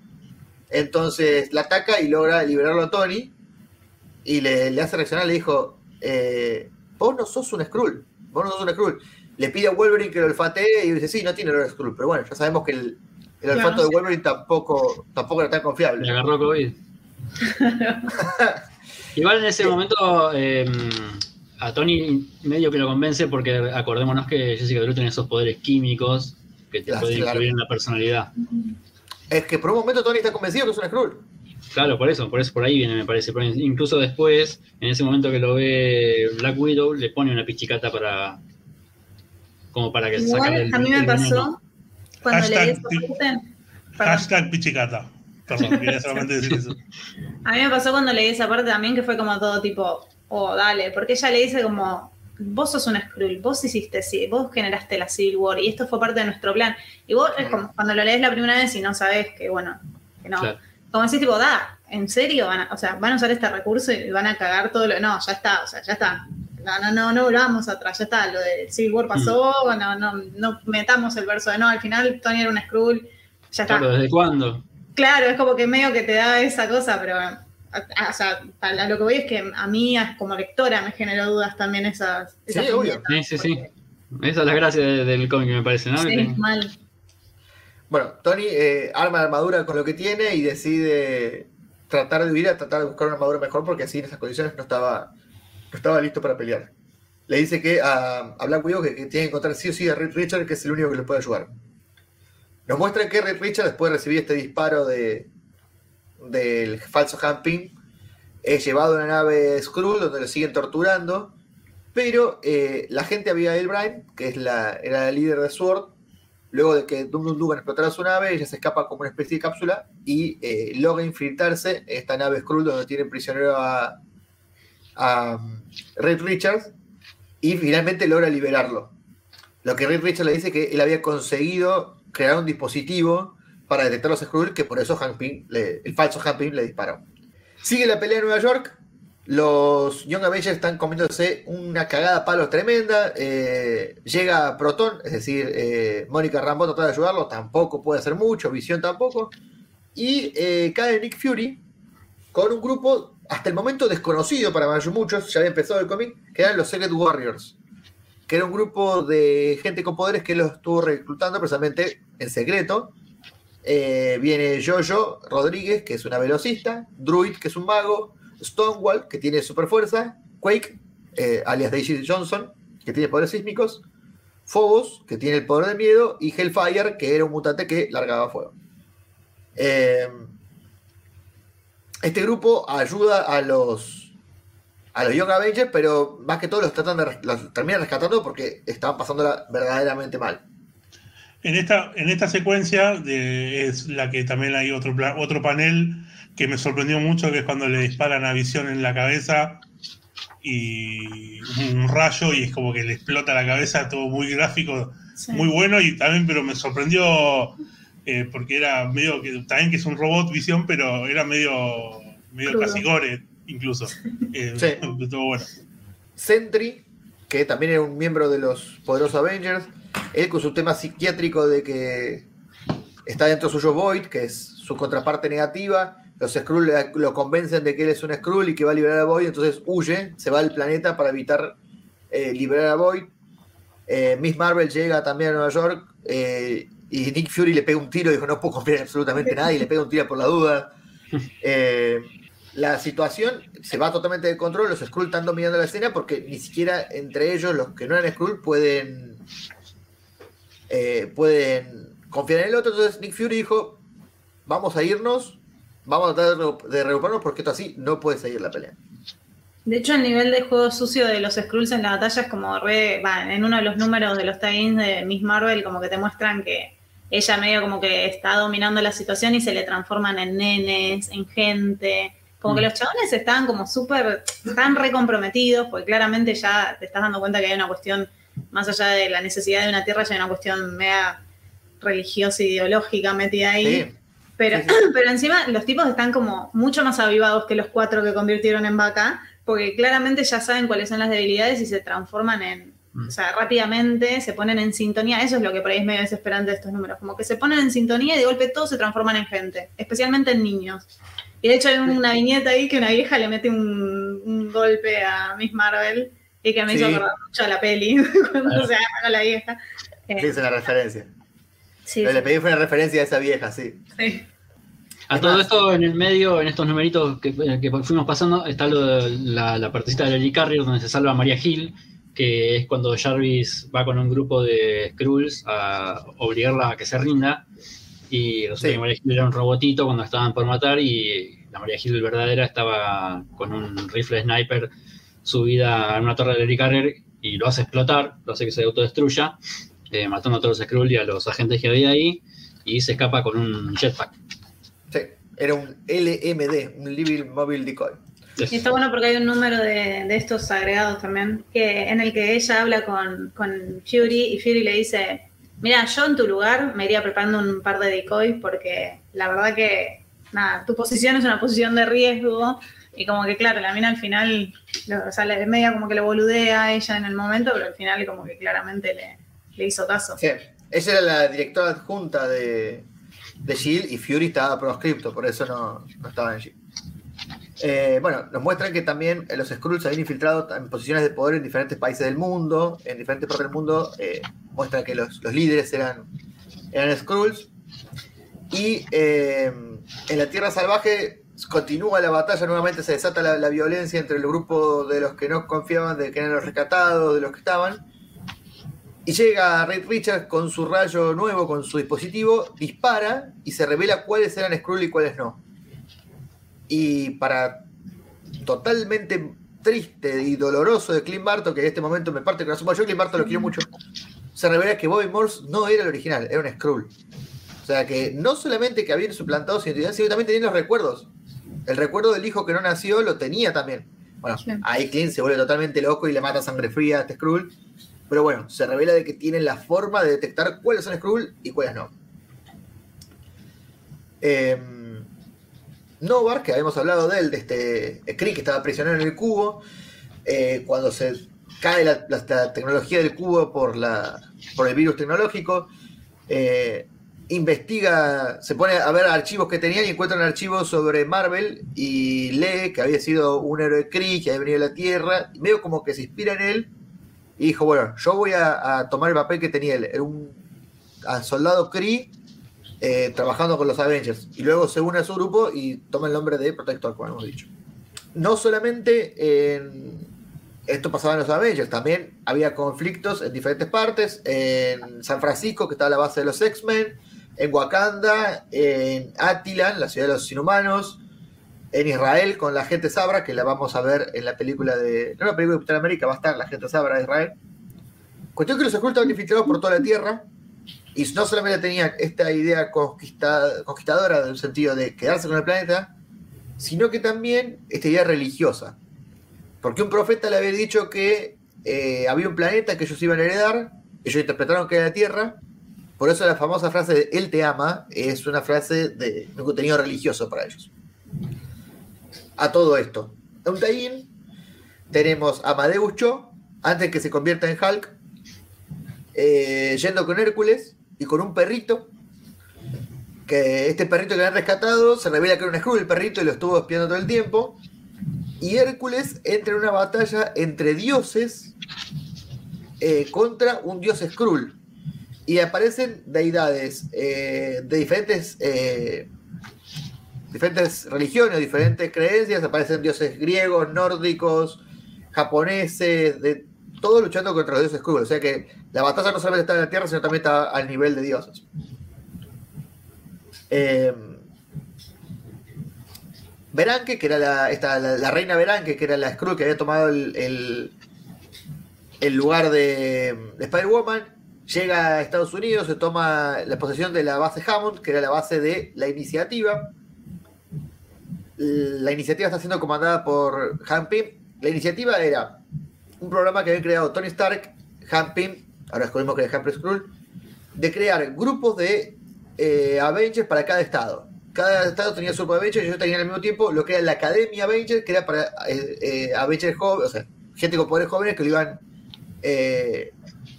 Entonces la ataca y logra liberarlo a Tony. Y le, le hace reaccionar, le dijo, eh, vos no sos un Skrull, vos no sos un Skrull. Le pide a Wolverine que lo olfatee y dice, sí, no tiene olor a Skrull, pero bueno, ya sabemos que el, el Claro, olfato de. Wolverine tampoco, tampoco era tan Le confiable. agarró COVID. Igual en ese momento eh, a Tony medio que lo convence porque acordémonos que Jessica Drew tiene esos poderes químicos que te pueden claro. influir en la personalidad. Es que por un momento Tony está convencido que es un Skrull. Claro, por eso, por eso por ahí viene, me parece. Pero incluso después, en ese momento que lo ve Black Widow, le pone una pichicata para. como para que se saque el. a mí me el veneno. pasó cuando leí Hashtag esa pi- parte. perdón. Hashtag pichicata. Perdón, quería solamente decir eso. A mí me pasó cuando leí esa parte también que fue como todo tipo, oh, dale, porque ella le dice como, vos sos una Skrull, vos hiciste, sí, vos generaste la Civil War y esto fue parte de nuestro plan. Y vos es como cuando lo lees la primera vez y no sabes que, bueno, que no. Claro. Como decís, tipo, da, ¿en serio? Van a, o sea, van a usar este recurso y van a cagar todo lo. No, ya está, o sea, ya está. No, no, no, no volvamos atrás, ya está. Lo de Civil War pasó, no, no, no metamos el verso de no, al final Tony era un Skrull, ya está. Claro, ¿desde cuándo? Claro, es como que medio que te da esa cosa, pero a, a- o sea, a, a lo que voy es que a mí como lectora me generó dudas también esas. esas Sí, obvio. Sí, sí, sí. porque- Esa es la gracia de- del cómic, me parece, ¿no? Sí, mal. Bueno, Tony eh, arma la armadura con lo que tiene y decide tratar de huir a tratar de buscar una armadura mejor porque así en esas condiciones no estaba, no estaba listo para pelear. Le dice que a, a Black Widow que, que tiene que encontrar sí o sí a Reed Richard, que es el único que le puede ayudar. Nos muestran que Reed Richard, después de recibir este disparo de, del falso Hamping, es llevado a una nave Skrull donde lo siguen torturando. Pero eh, la gente Abigail Bryan, que es la, era la líder de SWORD, luego de que Dum Dum Dugan explotara su nave, ella se escapa como una especie de cápsula y eh, logra infiltrarse en esta nave Skrull donde tiene prisionero a, a um, Reed Richards y finalmente logra liberarlo. Lo que Reed Richards le dice que él había conseguido crear un dispositivo para detectar los Skrull, que por eso Hank Pym el falso Hank Pym le disparó. Sigue la pelea en Nueva York. Los Young Avengers están comiéndose una cagada a palos tremenda. eh, llega Proton, es decir, eh, Mónica Rambo trata de ayudarlo, tampoco puede hacer mucho, Visión tampoco. Y eh, cae Nick Fury con un grupo hasta el momento desconocido para muchos, ya había empezado el cómic, que eran los Secret Warriors. Que era un grupo de gente con poderes que los estuvo reclutando precisamente en secreto. Eh, viene Jojo Rodríguez, que es una velocista, Druid, que es un mago, Stonewall, que tiene super fuerza, Quake, eh, alias Daisy Johnson, que tiene poderes sísmicos, Phobos, que tiene el poder de miedo, y Hellfire, que era un mutante que largaba fuego. Eh, este grupo ayuda a los a los Young Avengers, pero más que todo los tratan de los terminan rescatando porque estaban pasándola verdaderamente mal. En esta, en esta secuencia de- es la que también hay otro, otro panel que me sorprendió mucho, que es cuando le disparan a Visión en la cabeza y un rayo y es como que le explota la cabeza, todo muy gráfico, Sí. muy bueno y también, pero me sorprendió eh, porque era medio que, también que es un robot Visión, pero era medio, medio casi gore incluso. Eh, Sí. Bueno. Sentry, que también era un miembro de los poderosos Avengers, él con su tema psiquiátrico de que está dentro suyo Void, que es su contraparte negativa. Los Skrull lo convencen de que él es un Skrull y que va a liberar a Void, entonces huye, se va al planeta para evitar eh, liberar a Void. Eh, Miss Marvel llega también a Nueva York eh, y Nick Fury le pega un tiro, dijo no puedo confiar en absolutamente nada y le pega un tiro por la duda. la situación se va totalmente de control, los Skrull están dominando la escena porque ni siquiera entre ellos, los que no eran Skrull, pueden, pueden confiar en el otro. Entonces Nick Fury dijo, vamos a irnos, vamos a tratar de recuperarnos porque esto así no puede seguir la pelea. De hecho, el nivel de juego sucio de los Skrulls en la batalla es como re. en uno de los números de los tie de Miss Marvel, como que te muestran que ella medio como que está dominando la situación y se le transforman en nenes, en gente. Como que mm. los chabones estaban como súper. Están re comprometidos, porque claramente ya te estás dando cuenta que hay una cuestión, más allá de la necesidad de una tierra, ya hay una cuestión mega religiosa ideológica metida ahí. Pero, pero encima los tipos están como mucho más avivados que los cuatro que convirtieron en vaca porque claramente ya saben cuáles son las debilidades y se transforman en, mm. o sea, rápidamente se ponen en sintonía. Eso es lo que por ahí es medio desesperante de estos números, como que se ponen en sintonía y de golpe todos se transforman en gente, especialmente en niños. Y de hecho hay una viñeta ahí que una vieja le mete un, golpe a Miss Marvel y que me hizo acordar mucho a la peli cuando se agarra la vieja. Sí, es una referencia. Sí, le pedí fue una referencia a esa vieja, sí. Sí. A todo esto, en el medio, en estos numeritos que, fuimos pasando, está la, la partecita de Lily Carrier donde se salva a María Hill, que es cuando Jarvis va con un grupo de Skrulls a obligarla a que se rinda. Y resulta que María Hill era un robotito cuando estaban por matar y la María Hill verdadera estaba con un rifle sniper subida en una torre de Carrier y lo hace explotar, lo hace que se autodestruya, eh, matando a todos los Skrulls y a los agentes que había ahí y se escapa con un jetpack. Era un LMD, un Living Mobile Decoy. Y está bueno porque hay un número de, estos agregados también, que, en el que ella habla con, Fury y Fury le dice, mira, yo en tu lugar me iría preparando un par de decoys porque la verdad que, nada, tu posición es una posición de riesgo y como que, claro, la mina al final, o sea, le, media como que le boludea a ella en el momento, pero al final como que claramente le, le hizo caso. Sí, ella era la directora adjunta de, de Shield y Fury estaba proscripto, por eso no, estaba en Shield. Eh, bueno, nos muestran que también los Skrulls habían infiltrado en posiciones de poder en diferentes países del mundo, en diferentes partes del mundo. Eh, muestra que los, líderes eran, eran Skrulls. Y eh, en la Tierra Salvaje continúa la batalla, nuevamente se desata la, violencia entre el grupo de los que no confiaban, de que eran los rescatados, de los que estaban. Y llega Red Richard con su rayo nuevo, con su dispositivo, dispara y se revela cuáles eran Skrull y cuáles no. Y para totalmente triste y doloroso de Clint Barton, que en este momento me parte el corazón, yo Clint Barton lo quiero mucho, se revela que Bobby Morse no era el original, era un Skrull. O sea que no solamente que había suplantado su identidad, sino también tenía los recuerdos. El recuerdo del hijo que no nació lo tenía también. Bueno, ahí Clint se vuelve totalmente loco y le mata sangre fría a este Skrull. Pero bueno, se revela de que tienen la forma de detectar cuáles son Skrull y cuáles no. Eh, Novar, que habíamos hablado de él, de este Kree que estaba prisionero en el cubo, eh, cuando se cae la, tecnología del cubo por, la, por el virus tecnológico, eh, investiga, se pone a ver archivos que tenían y encuentra un archivo sobre Marvel y lee que había sido un héroe Kree, que había venido a la Tierra, y veo como que se inspira en él y dijo, bueno, yo voy a, tomar el papel que tenía él, era un soldado Kree eh, trabajando con los Avengers. Y luego se une a su grupo y toma el nombre de Protector, como hemos dicho. No solamente en, esto pasaba en los Avengers, también había conflictos en diferentes partes, en San Francisco, que estaba la base de los X-Men, en Wakanda, en Attilan, la ciudad de los inhumanos, en Israel con la gente Sabra, que la vamos a ver en la película de. No, la película de Capitán América va a estar la gente Sabra de Israel. Cuestión que los Skrulls estaban infiltrados por toda la tierra. Y no solamente tenían esta idea conquistadora en el sentido de quedarse con el planeta, sino que también esta idea religiosa. Porque un profeta le había dicho que eh, había un planeta que ellos iban a heredar, ellos interpretaron que era la Tierra, por eso la famosa frase de Él te ama es una frase de un contenido religioso para ellos a todo esto. Un tie tenemos a Amadeus antes que se convierta en Hulk, eh, yendo con Hércules y con un perrito. que este perrito que habían rescatado se revela que era un Skrull el perrito y lo estuvo espiando todo el tiempo. Y Hércules entra en una batalla entre dioses eh, contra un dios Skrull. Y aparecen deidades eh, de diferentes, eh, diferentes religiones, diferentes creencias. Aparecen dioses griegos, nórdicos, japoneses, de todo luchando contra los dioses Skrull. O sea que la batalla no solamente está en la tierra, sino también está al nivel de dioses. Eh, Beranque, que era la, esta, la, reina Beranque, que era la Skrull que había tomado el, el, el lugar de, de Spider-Woman, llega a Estados Unidos, se toma la posesión de la base Hammond, que era la base de la iniciativa. La iniciativa está siendo comandada por Han Pym. La iniciativa era un programa que había creado Tony Stark, Han Pym, ahora descubrimos que es Pym Skrull, de crear grupos de eh, Avengers para cada estado. Cada estado tenía su grupo de Avengers y ellos tenían al mismo tiempo lo que era la Academia Avengers, que era para eh, eh, Avengers jóvenes, o sea, gente con poderes jóvenes que lo iban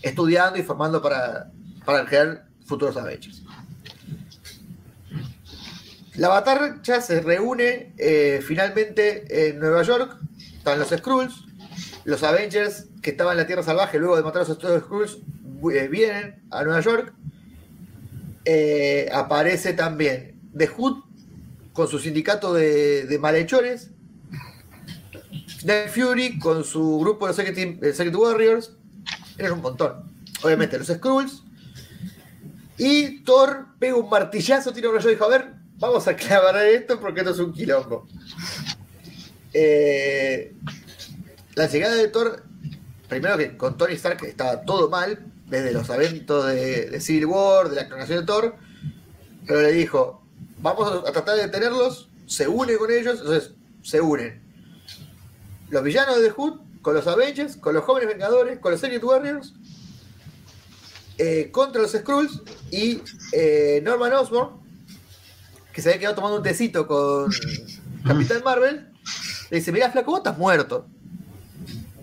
estudiando y formando para, para crear futuros Avengers. La batalla se reúne eh, finalmente en Nueva York. Están los Skrulls. Los Avengers que estaban en la Tierra Salvaje luego de matar a todos Skrulls eh, vienen a Nueva York. Eh, aparece también The Hood con su sindicato de, de malhechores. Nick Fury con su grupo de los Secret Warriors. Eran un montón. Obviamente los Skrulls. Y Thor pega un martillazo, tira un rayo y dijo, a ver, vamos a clavar esto porque esto es un quilombo. Eh, la llegada de Thor, primero que con Tony Stark estaba todo mal, desde los eventos de, Civil War, de la clonación de Thor, pero le dijo, vamos a tratar de detenerlos, se une con ellos, entonces se unen. Los villanos de Hood con los Avengers, con los jóvenes Vengadores, con los Secret Warriors, eh, contra los Skrulls y eh, Norman Osborn, que se había quedado tomando un tecito con Capitán Marvel, le dice, mira flaco, vos estás muerto.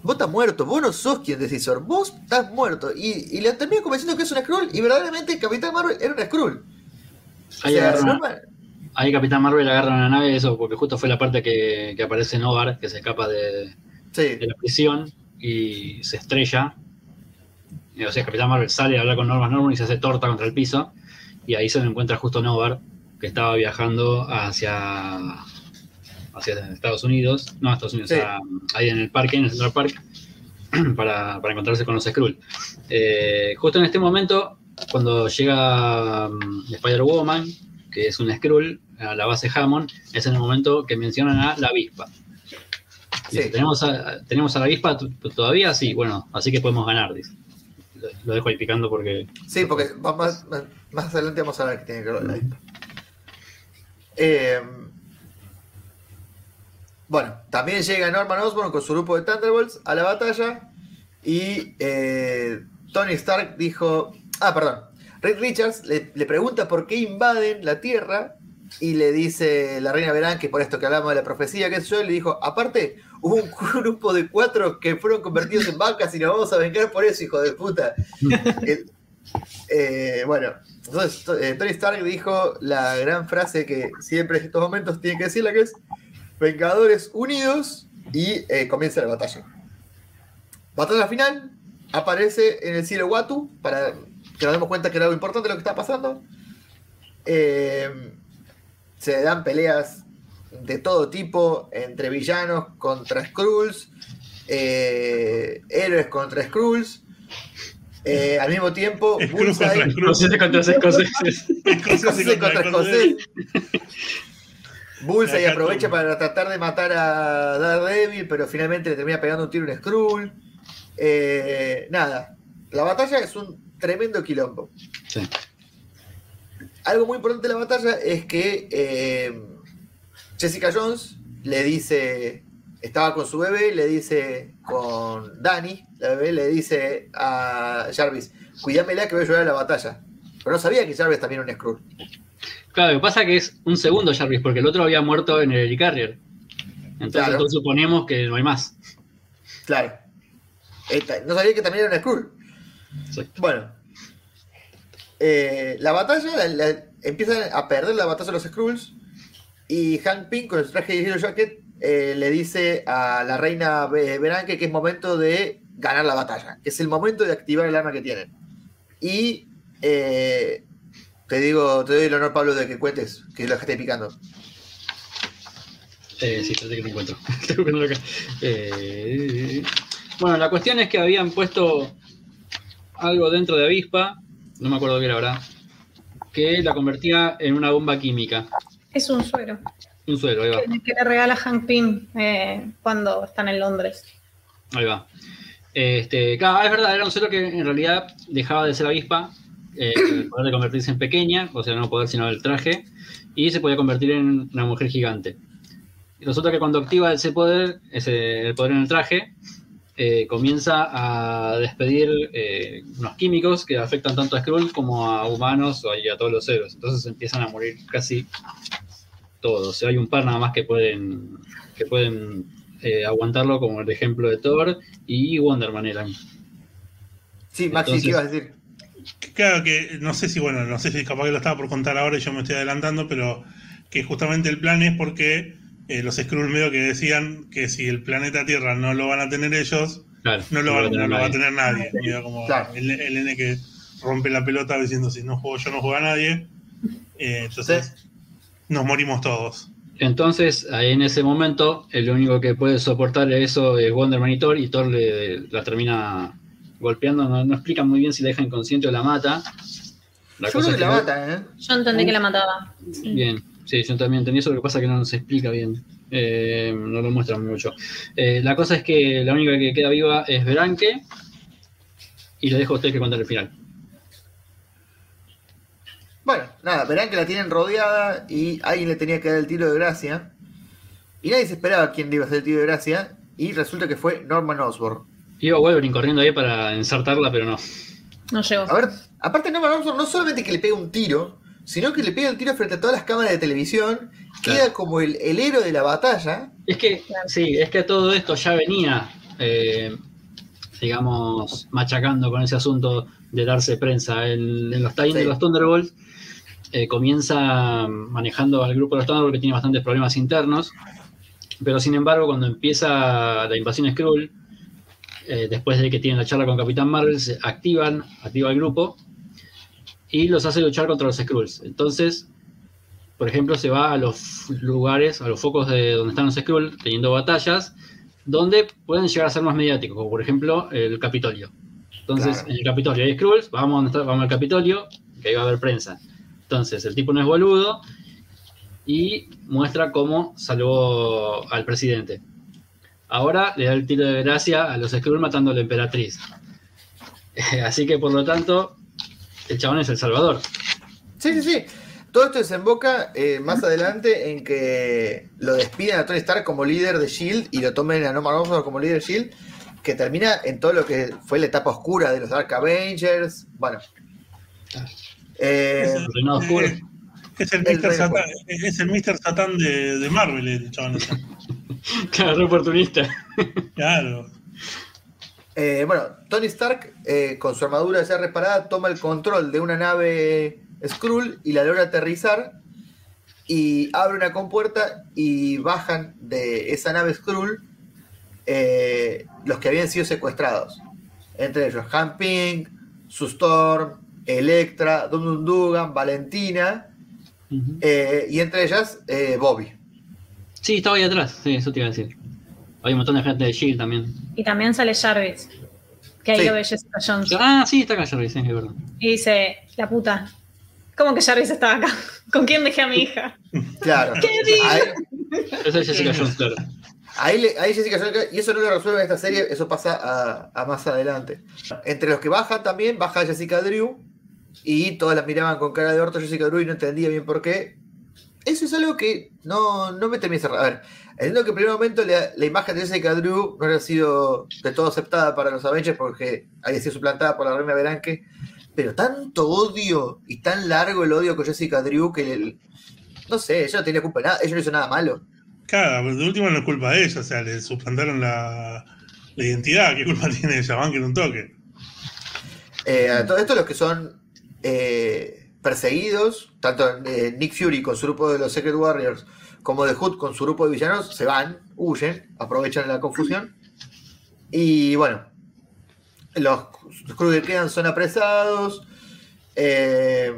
Vos estás muerto, vos no sos quien decisor, vos estás muerto. Y, y le termina convenciendo que es una Skrull y verdaderamente Capitán Marvel era una Skrull. O Ahí, sea, agarra- Norman- ahí Capitán Marvel agarra una nave, eso, porque justo fue la parte que, que aparece Novar, que se escapa de, sí, de la prisión y se estrella. O sea, Capitán Marvel sale a hablar con Norman Norman y se hace torta contra el piso. Y ahí se lo encuentra justo Novar, que estaba viajando hacia, hacia Estados Unidos. No, Estados Unidos, Sí. a- ahí en el parque, en el Central Park, para, para encontrarse con los Skrull. Eh, justo en este momento, cuando llega mm, Spider-Woman, que es un Skrull, a la base Hammond, es en el momento que mencionan a la avispa. Sí. ¿Tenemos, a, ¿Tenemos a la avispa todavía? Sí, bueno, así que podemos ganar, dice. Lo, lo dejo ahí picando porque. Sí, porque más, más, más adelante vamos a ver qué tiene que ver con la avispa. Eh, bueno, también llega Norman Osborn con su grupo de Thunderbolts a la batalla y eh, Tony Stark dijo, ah, perdón, Reed Richards le, le pregunta por qué invaden la Tierra y le dice la reina Verán que por esto que hablamos de la profecía, qué sé yo, le dijo, aparte, hubo un grupo de cuatro que fueron convertidos en vacas y nos vamos a vengar por eso, hijo de puta. El- eh, bueno, entonces to- eh, Tony Stark dijo la gran frase que siempre en estos momentos tiene que decirla, que es Vengadores unidos y eh, comienza la batalla. Batalla final, aparece en el cielo Watu para que nos demos cuenta que era algo importante lo que está pasando. Eh, se dan peleas de todo tipo entre villanos contra Skrulls, eh, héroes contra Skrulls. Eh, al mismo tiempo, Skrulls Bullseye- contra Skrulls. Escoceses contra escoceses. Escoceses Escocés contra contra escoceses. escocés. Bullseye Acá aprovecha para tratar de matar a Daredevil, pero finalmente le termina pegando un tiro a un Skrull. Eh, nada, la batalla es un tremendo quilombo. Sí. Algo muy importante de la batalla es que eh, Jessica Jones le dice, estaba con su bebé, le dice con Dani, la bebé le dice a Jarvis, cuídamela que voy a llorar a la batalla. Pero no sabía que Jarvis también era un Skrull. Claro, lo que pasa es que es un segundo Jarvis, porque el otro había muerto en el Helicarrier. Entonces Claro. todos suponemos que no hay más. Claro. Esta- no sabía que también era un Skrull. Sí. Bueno. Eh, la batalla, la- la- empiezan a perder la batalla de los Skrulls y Hank Pym con el traje de Yellow Jacket eh, le dice a la reina Beranque que es momento de ganar la batalla, que es el momento de activar el arma que tienen. Y eh, te digo, te doy el honor, Pablo, de que cuentes, que lo esté picando. Eh, sí, que lo encuentro. Eh, bueno, la cuestión es que habían puesto algo dentro de avispa, no me acuerdo qué era ahora, que la convertía en una bomba química. Es un suero. Un suero, ahí va. Que, le regala Hank Pym eh, cuando están en Londres. Ahí va. Este, claro, es verdad, era un suero que en realidad dejaba de ser avispa, eh, poder de convertirse en pequeña, o sea, no poder sino el traje, y se podía convertir en una mujer gigante. Y resulta que cuando activa ese poder, ese, el poder en el traje, eh, comienza a despedir eh, unos químicos que afectan tanto a Skrull como a humanos y a todos los héroes. Entonces empiezan a morir casi todos. O sea, hay un par nada más que pueden, que pueden eh, aguantarlo, como el ejemplo de Thor y Wonder Man eran. Sí, Maxi, Entonces- ¿qué ibas a decir? Claro que no sé si, bueno, no sé si capaz que lo estaba por contar ahora y yo me estoy adelantando, pero que justamente el plan es porque eh, los Skrull medio que decían que si el planeta Tierra no lo van a tener ellos, Claro, no lo, va va, a tener no lo va a nadie. tener nadie. Medio como Claro. el, el nene que rompe la pelota diciendo si no juego yo no juega nadie. Eh, entonces nos morimos todos. Entonces, ahí en ese momento, el único que puede soportar eso es Wonder Man y Thor, y Thor le, la termina golpeando. No, no explican muy bien si la deja inconsciente o la mata. La Yo cosa creo que es la que- mata, ¿eh? Yo entendí que la mataba. Bien, sí, yo también entendí eso, lo que pasa es que no se explica bien. Eh, no lo muestran mucho. Eh, la cosa es que la única que queda viva es Veranque, y le dejo a ustedes que contar el final. Bueno, nada, verán que la tienen rodeada y alguien le tenía que dar el tiro de gracia. Y nadie se esperaba quién le iba a hacer el tiro de gracia. Y resulta que fue Norman Osborn. Iba Wolverine corriendo ahí para ensartarla, pero no. No llegó. A ver, aparte Norman Osborn no solamente que le pega un tiro, sino que le pega el tiro frente a todas las cámaras de televisión. Queda como el, el héroe de la batalla. Es que, sí, es que todo esto ya venía, eh, digamos, machacando con ese asunto de darse prensa. En, en los tie Sí. de los Thunderbolts eh, comienza manejando al grupo de los Thunderbolts que tiene bastantes problemas internos, pero sin embargo, cuando empieza la invasión Skrull, eh, después de que tienen la charla con Capitán Marvel, se activan, activa el grupo y los hace luchar contra los Skrulls. Entonces, por ejemplo, se va a los lugares, a los focos de donde están los Skrull, teniendo batallas, donde pueden llegar a ser más mediáticos, como por ejemplo el Capitolio. Entonces, Claro. en el Capitolio hay Skrulls, vamos, vamos al Capitolio, que ahí va a haber prensa. Entonces, el tipo no es boludo y muestra cómo salvó al presidente. Ahora le da el tiro de gracia a los Skrull matando a la emperatriz. Así que, por lo tanto, el chabón es el salvador. Sí, sí, sí. Todo esto desemboca eh, más adelante en que lo despiden a Tony Stark como líder de Shield y lo tomen a Norman Osborn como líder de Shield, que termina en todo lo que fue la etapa oscura de los Dark Avengers. Bueno. Eh, Es, el El Mr. Rey Satan, es el Mr. Satan de, de Marvel, el chabón. Claro, oportunista. Claro. eh, bueno, Tony Stark, eh, con su armadura ya reparada, toma el control de una nave Skrull y la logra aterrizar. Y abre una compuerta y bajan de esa nave Skrull eh, los que habían sido secuestrados. Entre ellos Han Ping, Sue Storm, Electra, Dum Dugan, Valentina eh, y entre ellas eh, Bobby. Sí, estaba ahí atrás, sí, eso te iba a decir. Hay un montón de gente de Shield también. Y también sale Jarvis. Que ahí Sí. lo ve Jessica Jones. Ah, sí, está acá Jarvis, sí, es verdad. Y dice, la puta. ¿Cómo que Jarvis estaba acá? ¿Con quién dejé a mi hija? Claro. ¿Qué? Ahí, Esa es Jessica Jones, claro. ahí, le- ahí Jessica Jones, y eso no lo resuelve en esta serie, eso pasa a, a más adelante. Entre los que bajan también, baja Jessica Drew, y todas la miraban con cara de orto Jessica Drew y no entendía bien por qué. Eso es algo que no, no me termina. A ver, entiendo que en primer momento la, la imagen de Jessica Drew no había sido de todo aceptada para los Avengers porque había sido suplantada por la reina Beranque, pero tanto odio y tan largo el odio con Jessica Drew que el- no sé, ella no tenía culpa de nada, ella no hizo nada malo. Claro, pero de última no es culpa de ella, o sea, le suplantaron la, la identidad. ¿Qué culpa tiene ella? Van que un toque. Eh, a todo esto los que son eh, perseguidos, tanto eh, Nick Fury con su grupo de los Secret Warriors como The Hood con su grupo de villanos, se van, huyen, aprovechan la confusión. Y bueno, los Skrulls que quedan son apresados. eh,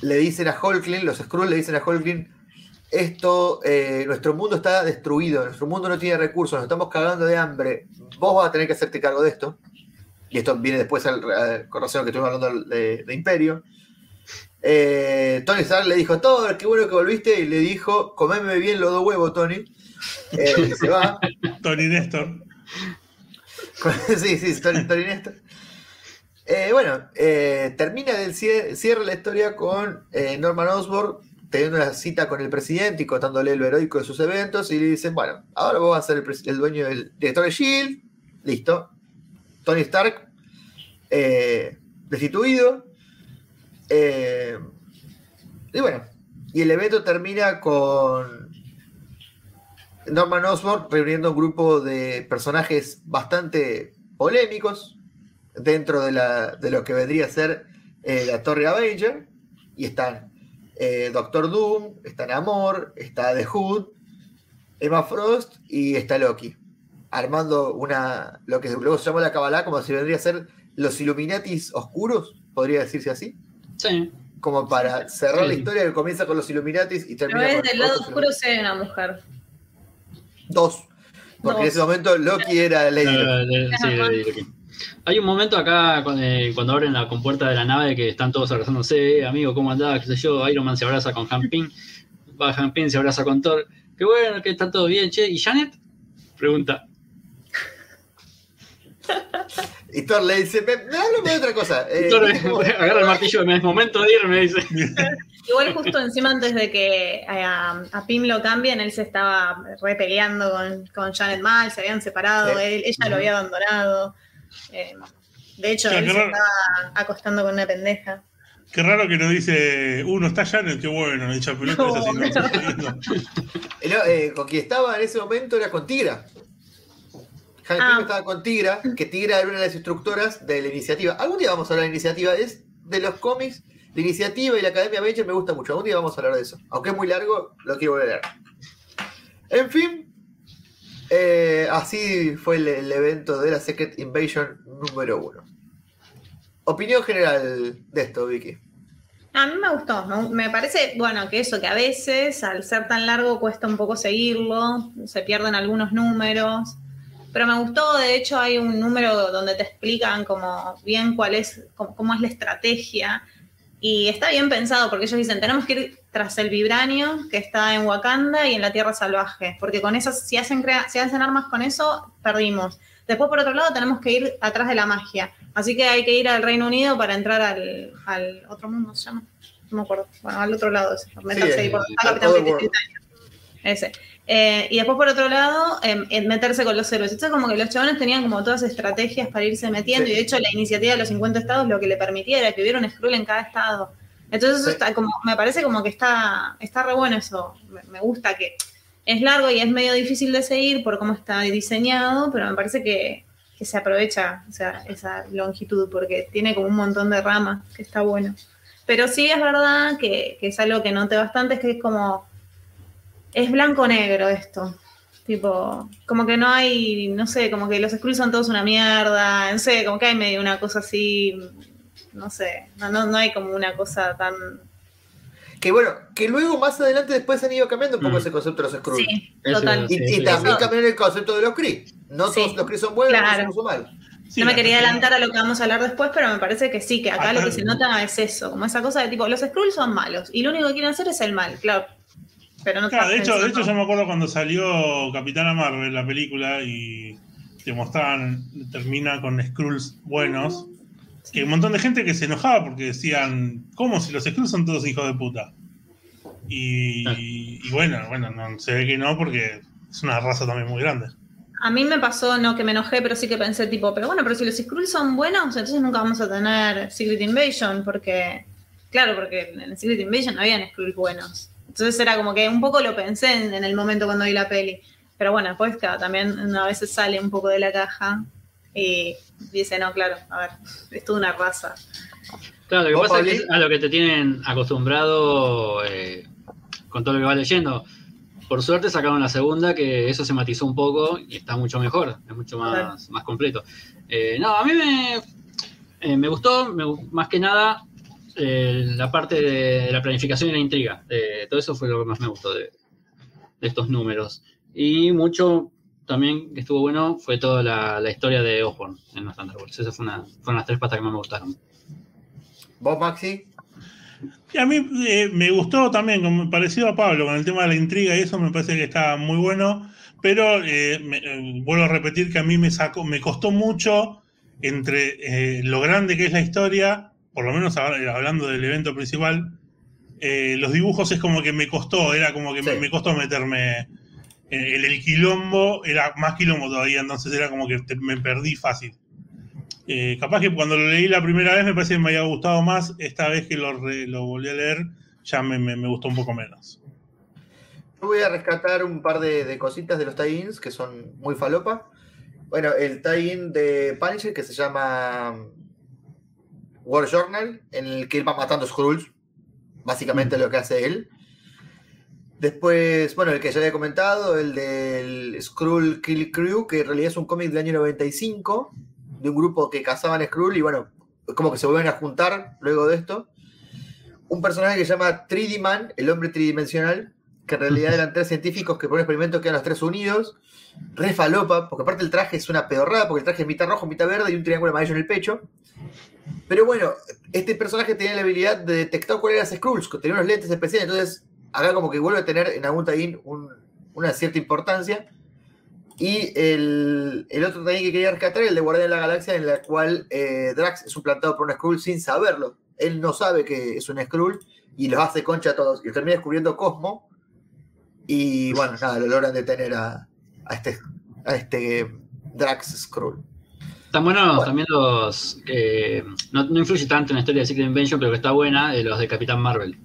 le dicen a Hulkling, los Skrulls le dicen a Hulkling, esto, nuestro mundo está destruido, nuestro mundo no tiene recursos, nos estamos cagando de hambre, vos vas a tener que hacerte cargo de esto. Y esto viene después al, al- con razón que estuvimos hablando de, de Imperio. Eh, Tony Stark le dijo, Thor, qué bueno que volviste, y le dijo, comeme bien los dos huevos, Tony. Eh, se va. Tony Néstor. sí, sí, Tony, Tony Néstor. Eh, bueno, termina del cierre, cierra la historia con Norman Osborn teniendo una cita con el presidente y contándole lo heroico de sus eventos y le dicen, bueno, ahora vos vas a ser el, el dueño del director de S.H.I.E.L.D., listo. Tony Stark, eh, destituido. Eh, y bueno, y el evento termina con Norman Osborn reuniendo un grupo de personajes bastante polémicos dentro de, la, de lo que vendría a ser eh, la Torre Avenger. Y están Doctor Doom, está Namor, está The Hood, Emma Frost y está Loki. Armando una lo que luego se llamó la Kabbalah, como si vendría a ser los Illuminatis oscuros, podría decirse así. Sí. Como para cerrar la historia que comienza con los Illuminatis y Pero termina es con del lado oscuro sí hay una mujer. Dos. Porque en ese momento Loki era Lady Loki. Sí, Hay un momento acá cuando, eh, cuando abren la compuerta de la nave que están todos abrazándose, "Eh, amigo, ¿cómo andás? ¿Qué sé yo? Iron Man se abraza con Han Ping, va Han Ping se abraza con Thor. Qué bueno, que está todo bien, che. ¿Y Janet? Pregunta. Y Thor le dice, me, me háblame de otra cosa. Eh, Thor ¿viste cómo- agarra el martillo, es momento de irme, dice. Igual justo encima antes de que eh, a, a Pim lo cambien, él se estaba re peleando con, con Janet Mal, se habían separado, Sí. él- ella lo había abandonado. Eh, de hecho, él se raro. estaba acostando con una pendeja. Qué raro que no dice, uno está Janet, qué bueno, hecha pelota es así, no, eh, con quien estaba en ese momento era con Tigra. Hank Ah. Estaba con Tigra, que Tigra era una de las instructoras de la iniciativa. Algún día vamos a hablar de la iniciativa, es de los cómics, la iniciativa y la Academia Avenger me gusta mucho. Algún día vamos a hablar de eso. Aunque es muy largo, lo quiero volver a leer. En fin, eh, así fue el, el evento de la Secret Invasion número uno. Opinión general de esto, Vicky. A mí me gustó, me parece, bueno, que eso, que a veces al ser tan largo cuesta un poco seguirlo, se pierden algunos números, pero me gustó, de hecho hay un número donde te explican como bien cuál es, cómo, cómo es la estrategia, y está bien pensado, porque ellos dicen, tenemos que ir tras el vibranio que está en Wakanda y en la Tierra Salvaje, porque con esas, si hacen, crea- si hacen armas con eso, perdimos. Después, por otro lado, tenemos que ir atrás de la magia. Así que hay que ir al Reino Unido para entrar al, al otro mundo, ¿se llama? No me acuerdo. Bueno, al otro lado, ese, meterse ahí el- por el Otherworld. Britannia. Ese. Eh, y después, por otro lado, em, meterse con los héroes. Entonces, como que los chavales tenían como todas estrategias para irse metiendo, Sí. y de hecho, la iniciativa de los 50 estados lo que le permitía era que hubiera un Skrull en cada estado. Entonces, eso Sí. está como, me parece como que está, está re bueno eso. Me, me gusta que es largo y es medio difícil de seguir por cómo está diseñado, pero me parece que, que se aprovecha o sea, esa longitud porque tiene como un montón de ramas, que está bueno. Pero sí es verdad que, que es algo que noté bastante, es que es como, es blanco-negro esto. Tipo, como que no hay, no sé, como que los Skrulls son todos una mierda, no sé, como que hay medio una cosa así, no sé, no, no, no hay como una cosa tan... Que bueno, que luego más adelante después han ido cambiando un poco Mm. ese concepto de los Skrulls. Sí, total. Y, Sí, y sí, también cambiaron el concepto de los Kree. No Sí. todos los Kree son buenos, Claro. no son mal. Sí, no me quería adelantar a lo que vamos a hablar después, pero me parece que sí, que acá Acá- lo que se nota es eso, como esa cosa de tipo, los Skrulls son malos y lo único que quieren hacer es el mal, claro. Pero no Claro, de hecho, de hecho yo me acuerdo cuando salió Capitana Marvel, la película, y te mostraban, termina con Skrulls buenos, que hay un montón de gente que se enojaba porque decían, ¿cómo si los Skrulls son todos hijos de puta? Y, Ah. y bueno, bueno, no, se ve que no porque es una raza también muy grande. A mí me pasó, no que me enojé, pero sí que pensé tipo, pero bueno, pero si los Skrulls son buenos, entonces nunca vamos a tener Secret Invasion, porque, claro, porque en Secret Invasion no habían Skrulls buenos. Entonces era como que un poco lo pensé en, en el momento cuando vi la peli. Pero bueno, después claro, también a veces sale un poco de la caja y dice, no, claro, a ver, es toda una raza. Claro, lo que ¿Vos, pasa es que a lo que te tienen acostumbrado eh, con todo lo que vas leyendo. Por suerte sacaron la segunda, que eso se matizó un poco y está mucho mejor, es mucho más, más completo. Eh, no, a mí me, eh, me gustó, me más que nada, eh, la parte de la planificación y la intriga. Eh, todo eso fue lo que más me gustó de, de estos números. Y mucho también que estuvo bueno fue toda la, la historia de Osborn en los Thunderbolts. Esas fue una- fueron las tres patas que más me gustaron. ¿Vos, Maxi? Y a mí eh, me gustó también, como parecido a Pablo, con el tema de la intriga y eso me parece que está muy bueno, pero eh, me- eh, vuelvo a repetir que a mí me sacó, me costó mucho entre eh, lo grande que es la historia, por lo menos ahora, hablando del evento principal, eh, los dibujos es como que me costó, era como que me, Sí. me costó meterme en el, quilombo, era más quilombo todavía, entonces era como que te- me perdí fácil. Eh, capaz que cuando lo leí la primera vez me parece que me había gustado más, esta vez que lo, re- lo volví a leer ya me, me- me gustó un poco menos. Yo voy a rescatar un par de, de cositas de los tie-ins que son muy falopa. Bueno, el tie-in de Punisher que se llama War Journal, en el que él va matando Skrulls. Básicamente lo que hace él. Después, bueno, el que ya había comentado, el del Skrull Kill Crew, que en realidad es un cómic del año 95, de un grupo que cazaban Skrull y bueno, como que se vuelven a juntar luego de esto. Un personaje que se llama 3D Man, el hombre tridimensional, que en realidad eran tres científicos que por un experimento quedan los tres unidos. Re falopa, porque aparte el traje es una pedorrada, porque el traje es mitad rojo, mitad verde y un triángulo amarillo en el pecho. Pero bueno, este personaje tenía la habilidad de detectar cuáles eran las Skrulls, tenía unos lentes especiales, entonces acá como que vuelve a tener en algún taín un- una cierta importancia. Y el, otro taín que quería rescatar, el de Guardián de la Galaxia, en la cual eh, Drax es suplantado por una Skrull sin saberlo. Él no sabe que es una Skrull y los hace concha a todos. Y termina descubriendo Cosmo. Y bueno, nada, lo logran detener a, a este, a este Drax Skrull. Están buenos Bueno. también los. que no, no influye tanto en la historia de Secret Invention, pero que está buena, eh, los de Capitán Marvel.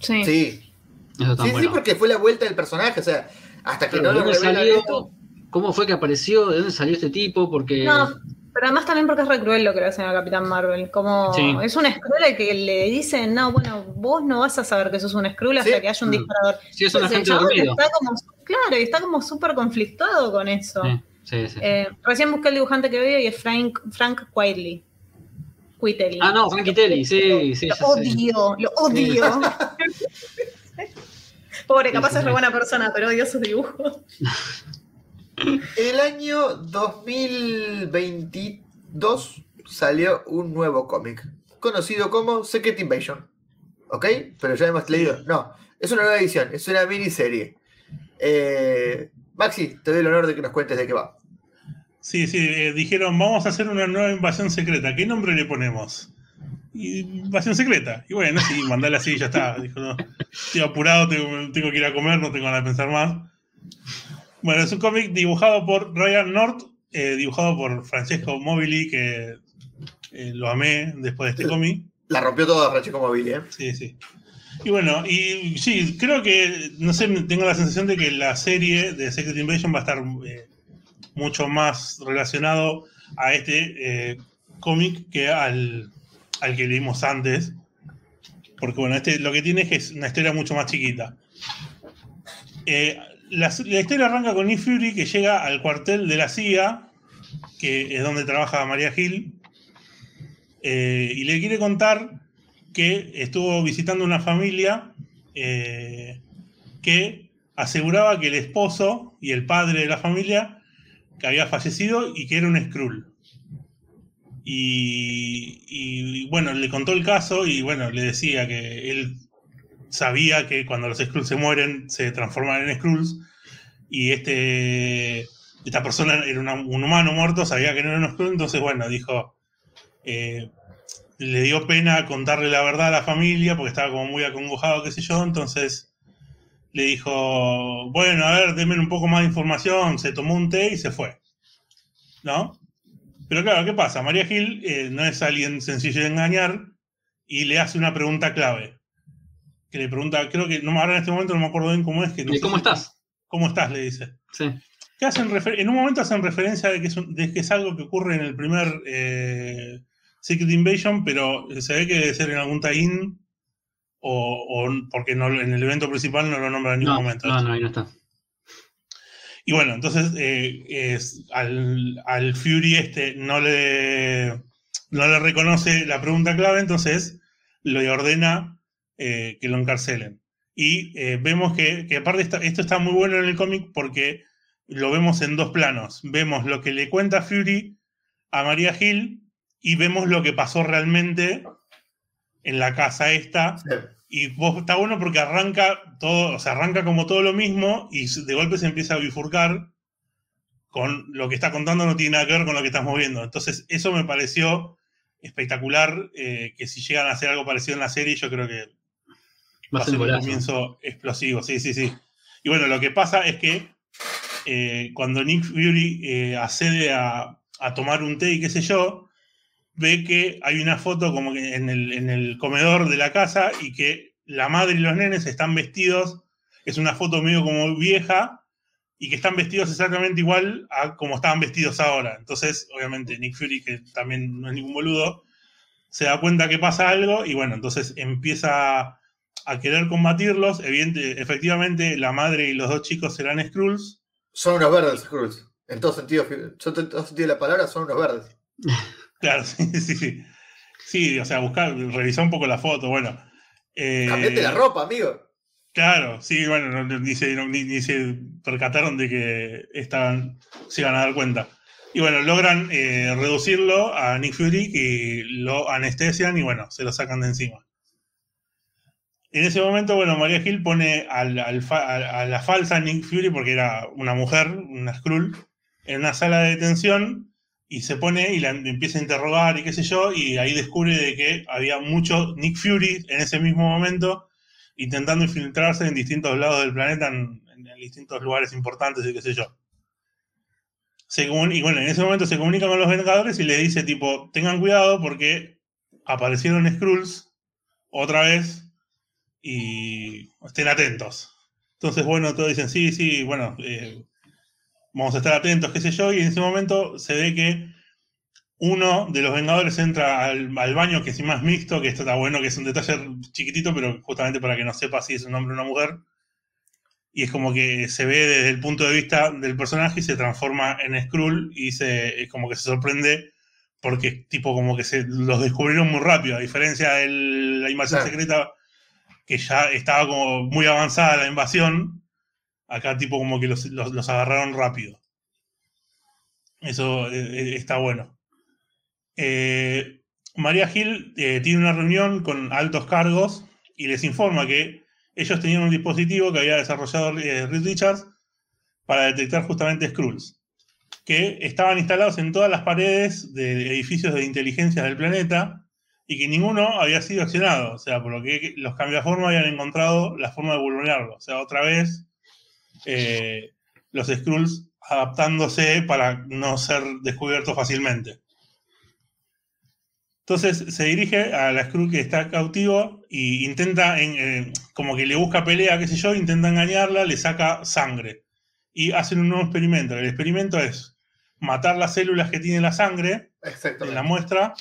Sí. Sí, Eso está sí, porque fue la vuelta del personaje. O sea, hasta que Claro, no ¿de lo salió? esto. ¿Cómo fue que apareció? ¿De dónde salió este tipo? Porque. No, pero además también porque es re cruel lo que le hacen a Capitán Marvel. Como Sí. es un Skrull al que le dicen, no, bueno, vos no vas a saber que sos un Skrull hasta Sí. que haya un disparador. sí, es un agente dormido. está como, claro, y está como súper conflictuado con eso. Sí, sí, sí. Eh, recién busqué el dibujante que veo y es Frank, Frank Quitely. Quitely. Ah, no, Frankie Telly, sí, sí, Lo odio, lo odio. Pobre, capaz sí, es re buena persona, pero odio sus dibujos. En el año 2022 salió un nuevo cómic, conocido como Secret Invasion. ¿Ok? Pero ya hemos leído. No, es una nueva edición, es una miniserie. Eh, Maxi, te doy el honor de que nos cuentes de qué va. Sí, sí, eh, dijeron, vamos a hacer una nueva invasión secreta. ¿Qué nombre le ponemos? Y, invasión secreta. Y bueno, sí, mandala así, ya está. Dijo, no, estoy apurado, tengo, tengo que ir a comer, no tengo nada de pensar más. Bueno, es un cómic dibujado por Ryan North, eh, dibujado por Francesco Mobili, que eh, lo amé después de este cómic. La rompió toda Francesco Mobili, ¿eh? Sí, sí. Y bueno, y sí, creo que, no sé, tengo la sensación de que la serie de Secret Invasion va a estar eh, mucho más relacionado a este eh, cómic que al, al que leímos antes. Porque bueno, este lo que tiene es que es una historia mucho más chiquita. Eh, la, la historia arranca con Nick Fury que llega al cuartel de la CIA, que es donde trabaja María Gil, y le quiere contar que estuvo visitando una familia eh, que aseguraba que el esposo y el padre de la familia que había fallecido y que era un Skrull. Y, bueno, le contó el caso y bueno, le decía que él sabía que cuando los Skrulls se mueren se transforman en Skrulls y este esta persona era un humano muerto, sabía que no era un Skrull, entonces bueno, dijo, eh, le dio pena contarle la verdad a la familia porque estaba como muy acongojado, qué sé yo, entonces le dijo, bueno, a ver, denme un poco más de información, se tomó un té y se fue, ¿no? Pero claro, ¿qué pasa? María Gil eh, no es alguien sencillo de engañar y le hace una pregunta clave. Que le pregunta, creo que, no, ahora en este momento no me acuerdo bien cómo es. Que no ¿Y sé cómo estás? ¿Cómo estás? Le dice. Sí. Que hacen en un momento hacen referencia de que, es un- de que es algo que ocurre en el primer eh, Secret Invasion, pero se ve que debe ser en algún tie-in o, porque no, en el evento principal no lo nombra en ningún momento. No, no, ahí no está. Y bueno, entonces eh, es, al, al, Fury este no le, no le reconoce la pregunta clave, entonces le ordena eh, que lo encarcelen. Y eh, vemos que, que aparte esto está muy bueno en el cómic porque lo vemos en dos planos. Vemos lo que le cuenta Fury a María Hill y vemos lo que pasó realmente en la casa esta. Y vos, está bueno porque arranca todo, o sea, arranca como todo lo mismo y de golpe se empieza a bifurcar con lo que está contando no tiene nada que ver con lo que estamos viendo. Entonces, eso me pareció espectacular, eh, que si llegan a hacer algo parecido en la serie, yo creo que va a ser un comienzo explosivo, sí, sí, sí. Y bueno, lo que pasa es que eh, cuando Nick Fury eh, accede a, a tomar un té y qué sé yo, ve que hay una foto como que en el, comedor de la casa y que la madre y los nenes están vestidos, es una foto medio como vieja, y que están vestidos exactamente igual a como estaban vestidos ahora. Entonces, obviamente, Nick Fury, que también no es ningún boludo, se da cuenta que pasa algo y bueno, entonces empieza a querer combatirlos. efectivamente, la madre y los dos chicos serán Skrulls. Son unos verdes, Skrulls. En todo sentido, en todo sentido de la palabra, son unos verdes. Claro, sí, sí, sí. Sí, o sea, buscar, revisar un poco la foto, bueno. Eh, Cambiate la ropa, amigo. Claro, sí, bueno, ni, se, ni, se percataron de que estaban, se iban a dar cuenta. Y bueno, logran eh, reducirlo a Nick Fury y lo anestesian y bueno, se lo sacan de encima. En ese momento, bueno, María Hill pone al, a la falsa Nick Fury, porque era una mujer, una Skrull, en una sala de detención y se pone y la empieza a interrogar y qué sé yo, y ahí descubre de que había mucho Nick Fury en ese mismo momento intentando infiltrarse en distintos lados del planeta, en, distintos lugares importantes y qué sé yo. Según, y bueno, en ese momento se comunica con los Vengadores y le dice tipo, tengan cuidado porque aparecieron Skrulls otra vez y estén atentos. Entonces, bueno, todos dicen, sí, sí, bueno, eh, vamos a estar atentos, qué sé yo, y en ese momento se ve que uno de los Vengadores entra al, baño, que es más mixto, que esto está bueno, que es un detalle chiquitito, pero justamente para que no sepa si es un hombre o una mujer. Y es como que se ve desde el punto de vista del personaje y se transforma en Skrull y se, es como que se sorprende porque tipo como que se los descubrieron muy rápido, a diferencia de la invasión secreta que ya estaba como muy avanzada la invasión, Acá tipo como que los, agarraron rápido. Eso eh, eh, está bueno. Eh, María Gil tiene una reunión con altos cargos y les informa que ellos tenían un dispositivo que había desarrollado Reed Richards para detectar justamente Skrulls, que estaban instalados en todas las paredes de edificios de inteligencia del planeta y que ninguno había sido accionado. O sea, por lo que los cambiaformas habían encontrado la forma de vulnerarlo. O sea, otra vez eh, los Skrulls adaptándose para no ser descubiertos fácilmente. Entonces se dirige a la Skrull que está cautivo y intenta, eh, como que le busca pelea, qué sé yo, intenta engañarla, le saca sangre. Y hacen un nuevo experimento. El experimento es matar las células que tiene la sangre en la muestra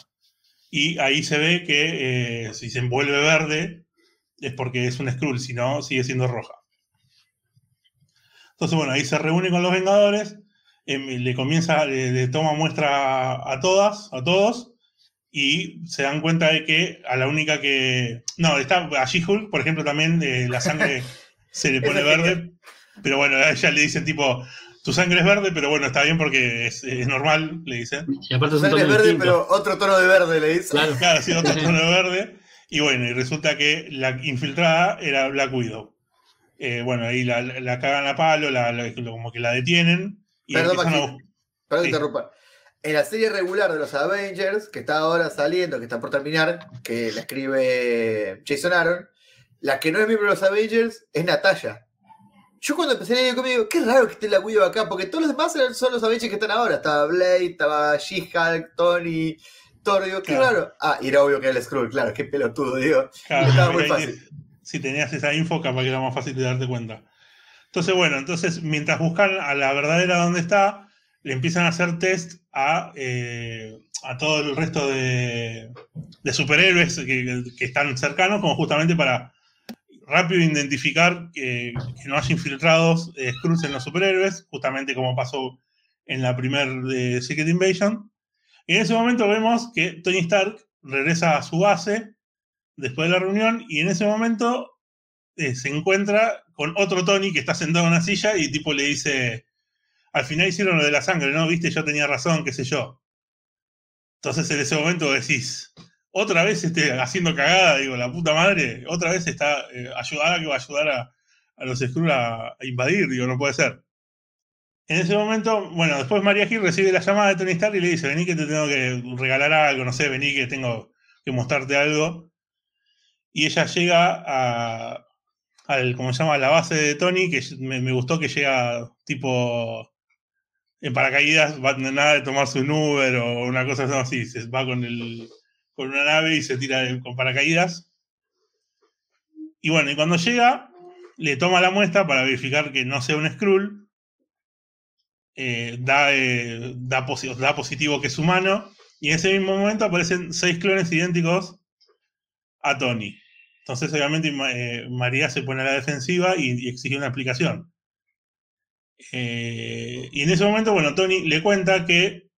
y ahí se ve que eh, si se envuelve verde es porque es un Skrull, si no, sigue siendo roja. Entonces, bueno, ahí se reúne con los Vengadores, em, le comienza, le, toma muestra a, todas, a todos, y se dan cuenta de que a la única que. No, está a She-Hulk, por ejemplo, también eh, la sangre se le pone verde, pero bueno, a ella le dicen tipo. Tu sangre es verde, pero bueno, está bien porque es, normal, le dicen. Y aparte es sangre es verde, pero otro tono de verde, le dicen. Claro, claro sí, otro tono de verde. Y bueno, y resulta que la infiltrada era Black Widow. Eh, bueno, ahí la, la, cagan a palo, como que la detienen. Y perdón, perdón interrumpa. En la serie regular de los Avengers, que está ahora saliendo, que está por terminar, que la escribe Jason Aaron, la que no es miembro de los Avengers es Natalia. Yo cuando empecé a leer el cómic qué raro que esté la Widow acá, porque todos los demás son los Avengers que están ahora. Estaba Blade, estaba She-Hulk, Tony, Thor, digo, qué raro. Ah, y era obvio que era el Skrull, claro, qué pelotudo, digo. estaba muy fácil si tenías esa info, capaz que era más fácil de darte cuenta. Entonces, bueno, entonces mientras buscan a la verdadera dónde está, le empiezan a hacer test a, eh, a todo el resto de, de superhéroes que, que, están cercanos, como justamente para rápido identificar que, que no haya infiltrados eh, Skrulls en los superhéroes, justamente como pasó en la primera de Secret Invasion. Y en ese momento vemos que Tony Stark regresa a su base después de la reunión y en ese momento eh, se encuentra con otro Tony que está sentado en una silla y tipo le dice, al final hicieron lo de la sangre, ¿no? Viste, yo tenía razón, qué sé yo. Entonces en ese momento decís, otra vez esté haciendo cagada, digo, la puta madre, otra vez está eh, ayudada que va a ayudar a, los Skrulls a, a, invadir, digo, no puede ser. En ese momento, bueno, después María Gil recibe la llamada de Tony Stark y le dice, vení que te tengo que regalar algo, no sé, vení que tengo que mostrarte algo. Y ella llega a, ¿cómo se llama? A la base de Tony, que me, gustó que llega tipo en paracaídas, va, nada de tomarse un Uber o una cosa así, se va con, el, con una nave y se tira con paracaídas. Y bueno, y cuando llega, le toma la muestra para verificar que no sea un Skrull. Eh, da, eh, da, da, positivo que es humano. Y en ese mismo momento aparecen seis clones idénticos a Tony. Entonces, obviamente, eh, María se pone a la defensiva y, y exige una explicación. Eh, y en ese momento, bueno, Tony le cuenta que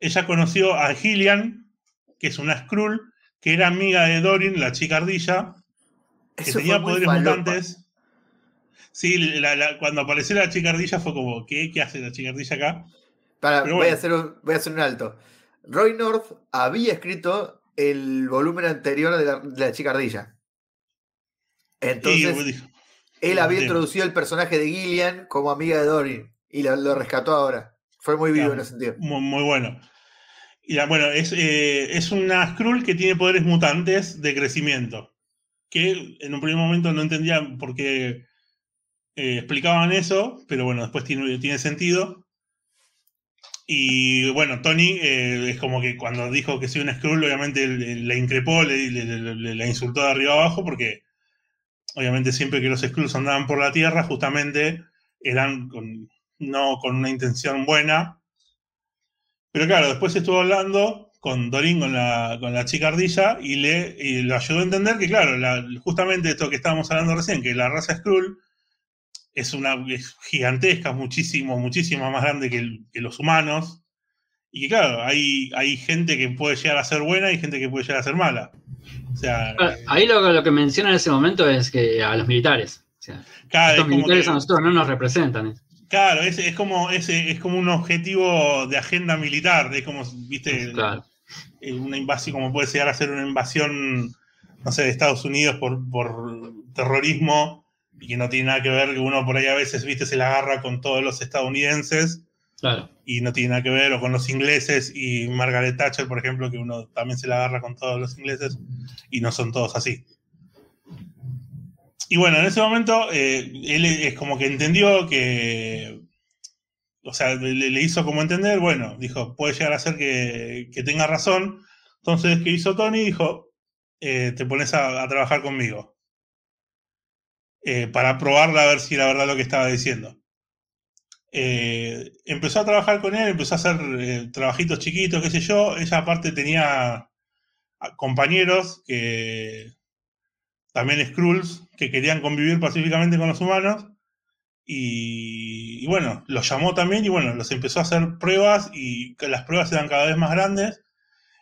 ella conoció a Gillian, que es una Skrull, que era amiga de Dorin, la chica ardilla, que Eso tenía poderes mutantes. Sí, la, la, cuando apareció la chica ardilla fue como, ¿qué, qué hace la chica ardilla acá? Para, bueno. voy, a hacer un, voy a hacer un alto. Roy North había escrito el volumen anterior de la, de la chica ardilla. Entonces, y, él había introducido el personaje de Gillian como amiga de Dorin y lo, lo rescató ahora. Fue muy vivo claro, en ese sentido. Muy, muy bueno. Y bueno, es, eh, es una Skrull que tiene poderes mutantes de crecimiento. Que en un primer momento no entendía por qué eh, explicaban eso, pero bueno, después tiene, tiene sentido. Y bueno, Tony eh, es como que cuando dijo que soy una Skrull, obviamente le increpó, le, le, insultó de arriba abajo porque obviamente siempre que los Skrulls andaban por la Tierra, justamente eran con, no con una intención buena. Pero claro, después estuvo hablando con Dorin, con la, con la chica ardilla, y le, y le ayudó a entender que, claro, la, justamente esto que estábamos hablando recién, que la raza Skrull es una es gigantesca, muchísimo, muchísimo más grande que, el, que, los humanos. Y que, claro, hay, hay gente que puede llegar a ser buena y gente que puede llegar a ser mala. O sea, Ahí lo, lo, que menciona en ese momento es que a los militares. O sea, claro, los militares que, a nosotros no nos representan. Claro, es, es como, es, es, como un objetivo de agenda militar. Es como, viste, claro. una invasión, como puede llegar a ser una invasión, no sé, de Estados Unidos por, por terrorismo y que no tiene nada que ver, que uno por ahí a veces, viste, se la agarra con todos los estadounidenses. Claro. Y no tiene nada que ver, o con los ingleses y Margaret Thatcher, por ejemplo, que uno también se la agarra con todos los ingleses y no son todos así. Y bueno, en ese momento eh, él es como que entendió que, o sea, le, le, hizo como entender, bueno, dijo, puede llegar a ser que, que tenga razón. Entonces, ¿qué hizo Tony? Dijo, eh, te pones a, a, trabajar conmigo. Eh, para probarla a ver si era verdad lo que estaba diciendo. Eh, empezó a trabajar con él, empezó a hacer eh, trabajitos chiquitos, qué sé yo. Ella aparte tenía compañeros que también Skrulls que querían convivir pacíficamente con los humanos. Y, y, bueno, los llamó también y bueno, los empezó a hacer pruebas y las pruebas eran cada vez más grandes.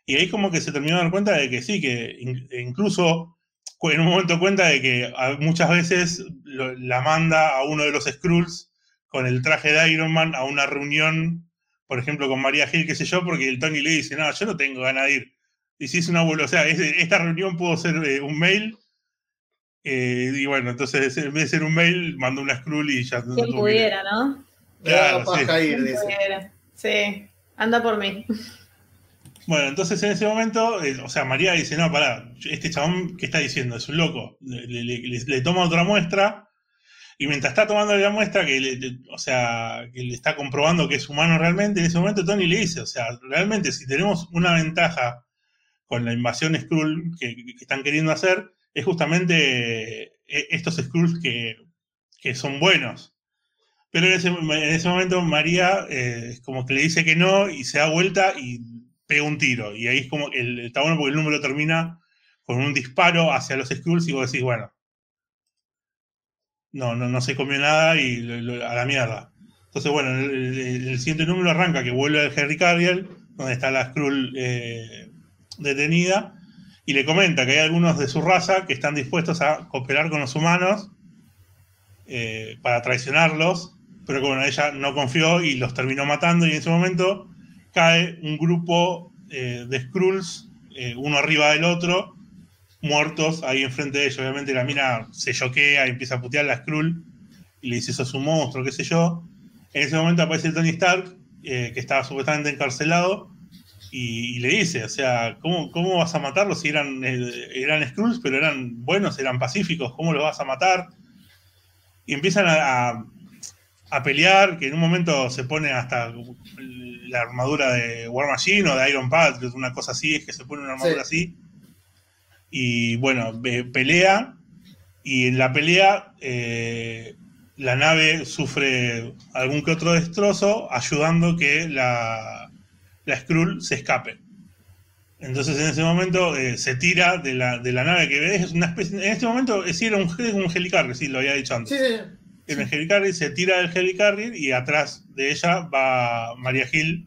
Y ahí como que se terminó de dar cuenta de que sí, que in, incluso en un momento cuenta de que muchas veces lo, la manda a uno de los Skrulls con el traje de Iron Man a una reunión, por ejemplo, con María Gil, qué sé yo, porque el Tony le dice, no, yo no tengo ganas de ir. Y si es una o sea, es, esta reunión pudo ser eh, un mail. Eh, y bueno, entonces en vez de ser un mail, mandó una Skrull y ya. Quien no pudiera, ¿no? Claro, sí. Ir, dice. sí, anda por mí. Bueno, entonces en ese momento, eh, o sea, María dice, no, pará, este chabón, ¿qué está diciendo? Es un loco. Le, toma otra muestra y mientras está tomando la muestra, que o sea, que le está comprobando que es humano realmente, en ese momento Tony le dice, o sea, realmente si tenemos una ventaja con la invasión Skrull que, que están queriendo hacer, es justamente estos Skrulls que, que son buenos. Pero en ese, en ese momento María eh, como que le dice que no y se da vuelta y pega un tiro. Y ahí es como, el, está bueno porque el número termina con un disparo hacia los Skrulls y vos decís, bueno, no, no, no se comió nada y a la mierda. Entonces, bueno, el, el- el siguiente número arranca que vuelve al Henry Cavill, donde está la Skrull eh, detenida, y le comenta que hay algunos de su raza que están dispuestos a cooperar con los humanos eh, para traicionarlos, pero que bueno, ella no confió y los terminó matando, y en ese momento cae un grupo eh, de Skrulls, eh, uno arriba del otro, muertos ahí enfrente de ellos. Obviamente la mina se choquea y empieza a putear la Skrull y le dice, sos un monstruo, qué sé yo. En ese momento aparece Tony Stark, eh, que estaba supuestamente encarcelado, y, le dice, o sea, ¿cómo, cómo vas a matarlos si eran, eran Skrulls, pero eran buenos, eran pacíficos? ¿Cómo los vas a matar? Y empiezan a, a- a pelear, que en un momento se pone hasta la armadura de War Machine o de Iron Patriot, una cosa así, es que se pone una armadura así. Y bueno, pelea, y en la pelea eh, la nave sufre algún que otro destrozo, ayudando que la, la Skrull se escape. Entonces en ese momento eh, se tira de la, de la nave que ves, es una especie, en este momento eh, sí era un, un helicarrier, sí, lo había dicho antes. Sí, sí. En el helicarrier se tira del helicarrier y atrás de ella va María Gil.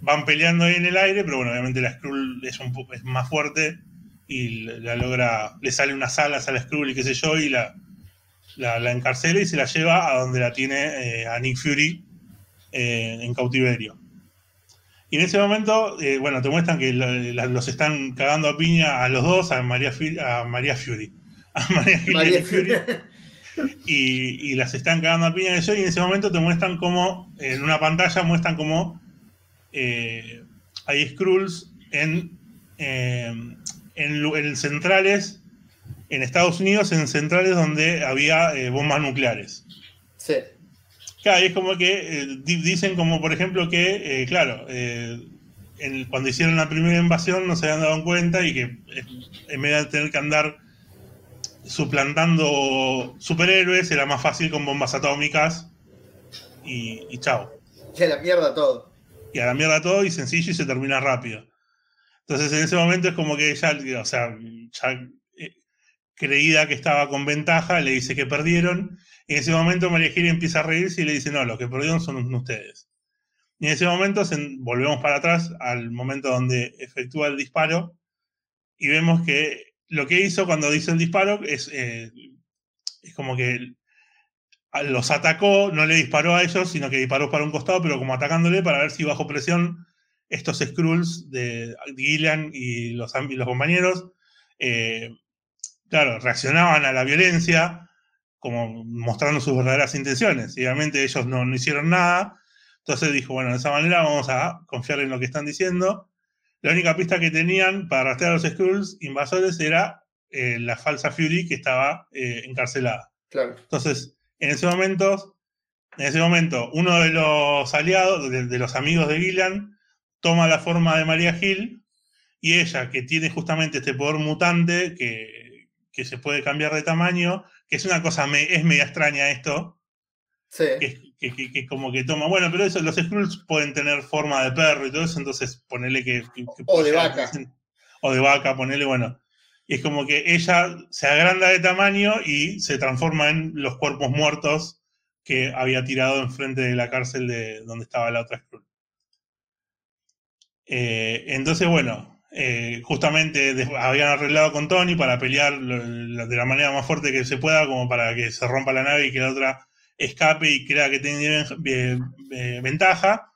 Van peleando ahí en el aire, pero bueno, obviamente la Skrull es, un po- es más fuerte y la logra, le sale unas alas a la Skrull y qué sé yo, y la, la, la encarcela y se la lleva a donde la tiene eh, a Nick Fury eh, en cautiverio. Y en ese momento, eh, bueno, te muestran que los están cagando a piña a los dos, a María, a María Fury. A María Gil y a María Nick Fury y, y las están cagando a piña de eso y en ese momento te muestran como en una pantalla muestran como eh, hay Skrulls en, eh, en, centrales en Estados Unidos en centrales donde había eh, bombas nucleares Sí. Claro, y es como que di- dicen como por ejemplo que, claro, en- cuando hicieron la primera invasión no se habían dado cuenta y que en vez de tener que andar suplantando superhéroes era más fácil con bombas atómicas y, y chao. Que la mierda todo. Y a la mierda todo y sencillo y se termina rápido. Entonces en ese momento es como que ella, o sea, ya eh, creída que estaba con ventaja, le dice que perdieron. Y en ese momento María Gil empieza a reírse y le dice, no, los que perdieron son ustedes. Y en ese momento se- volvemos para atrás al momento donde efectúa el disparo y vemos que lo que hizo cuando el disparo es, eh, es como que los atacó, no le disparó a ellos, sino que disparó para un costado, pero como atacándole para ver si bajo presión estos Skrulls de Gillian y los, am- y los compañeros, eh, claro, reaccionaban a la violencia, como mostrando sus verdaderas intenciones. Y obviamente ellos no, no hicieron nada. Entonces dijo, bueno, de esa manera vamos a confiar en lo que están diciendo. La única pista que tenían para rastrear a los Skrulls invasores era eh, la falsa Fury que estaba eh, encarcelada. Claro. Entonces, en ese momento, en ese momento, uno de los aliados, de, de los amigos de Gillian, toma la forma de María Gil y ella, que tiene justamente este poder mutante que, que se puede cambiar de tamaño, que es una cosa, me- es media extraña esto, Sí. que, es- que, que- que como que toma, bueno, pero eso, los Skrulls pueden tener forma de perro y todo eso, entonces ponele que... O de vaca. O de vaca, ponele, bueno. Y es como que ella se agranda de tamaño y se transforma en los cuerpos muertos que había tirado enfrente de la cárcel de donde estaba la otra Skrull. Eh, entonces, bueno, eh, justamente habían arreglado con Tony para pelear de la manera más fuerte que se pueda, como para que se rompa la nave y que la otra escape y crea que tiene eh, ventaja.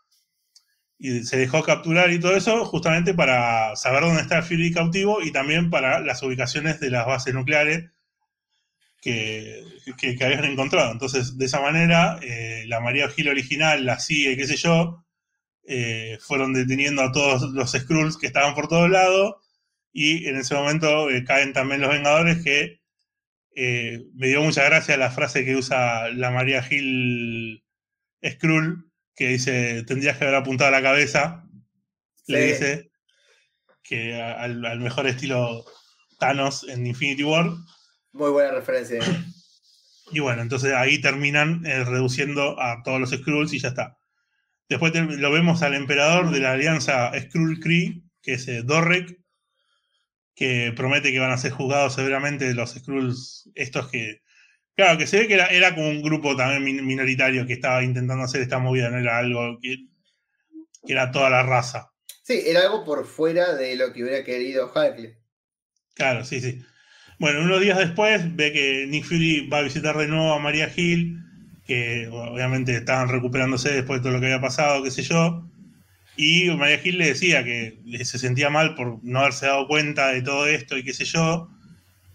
Y se dejó capturar y todo eso, justamente para saber dónde está Fury cautivo y también para las ubicaciones de las bases nucleares que, que- habían encontrado. Entonces, de esa manera, eh, la María Gil original, la CIA, qué sé yo, eh, fueron deteniendo a todos los Skrulls que estaban por todos lados y en ese momento caen también los Vengadores que eh, me dio mucha gracia la frase que usa la María Gil Skrull que dice tendrías que haber apuntado a la cabeza le dice que al, al mejor estilo Thanos en Infinity War Muy buena referencia. Y bueno, entonces ahí terminan eh, reduciendo a todos los Skrulls y ya está. Después lo vemos al emperador de la alianza Skrull Kree, que es eh, Dorrek, que promete que van a ser juzgados severamente los Skrulls, estos que. Claro, que se ve que era, era como un grupo también minoritario que estaba intentando hacer esta movida, no era algo que, que era toda la raza. Sí, era algo por fuera de lo que hubiera querido Harkley. Claro, sí, sí. Bueno, unos días después ve que Nick Fury va a visitar de nuevo a María Hill, que obviamente estaban recuperándose después de todo lo que había pasado, qué sé yo. Y María Gil le decía que se sentía mal por no haberse dado cuenta de todo esto y qué sé yo.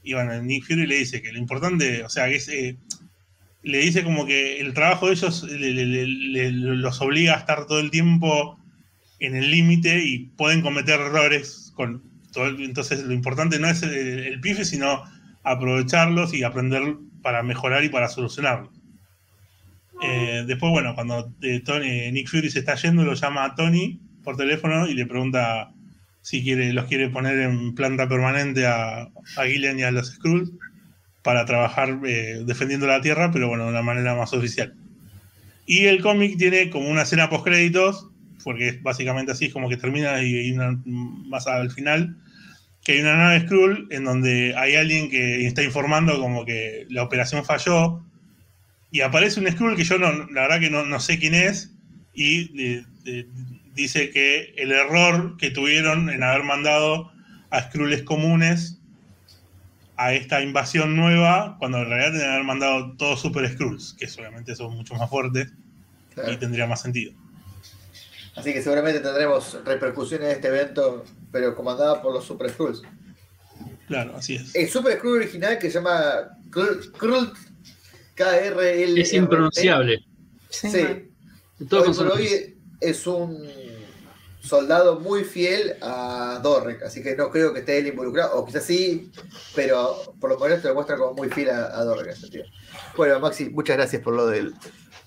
Y bueno, Nick Fury le dice que lo importante, o sea, que eh, le dice como que el trabajo de ellos los obliga a estar todo el tiempo en el límite y pueden cometer errores con todo entonces lo importante no es el, pife sino aprovecharlos y aprender para mejorar y para solucionarlos eh, después, bueno, cuando eh, Tony, Nick Fury se está yendo, lo llama a Tony por teléfono y le pregunta si quiere, los quiere poner en planta permanente a, a Gillian y a los Skrulls para trabajar eh, defendiendo la Tierra, pero bueno, de una manera más oficial. Y el cómic tiene como una escena post créditos, porque es básicamente así, como que termina y más al final, que hay una nave Skrull en donde hay alguien que está informando como que la operación falló y aparece un Skrull que yo no, la verdad que no, sé quién es, y dice que el error que tuvieron en haber mandado a Skrulls comunes a esta invasión nueva, cuando en realidad tenían que haber mandado todos Super Skrulls, que obviamente son mucho más fuertes y tendría más sentido. Así que seguramente tendremos repercusiones de este evento, pero comandada por los Super Skrulls. Claro, así es. El Super Skrull original que se llama Skrull KRL. Es impronunciable. Sí. hoy por hoy es un soldado muy fiel a Dorrek, así que no creo que esté él involucrado, o quizás sí, pero por lo menos te lo muestra como muy fiel a, a Dorrek. Bueno, Maxi, muchas gracias por lo del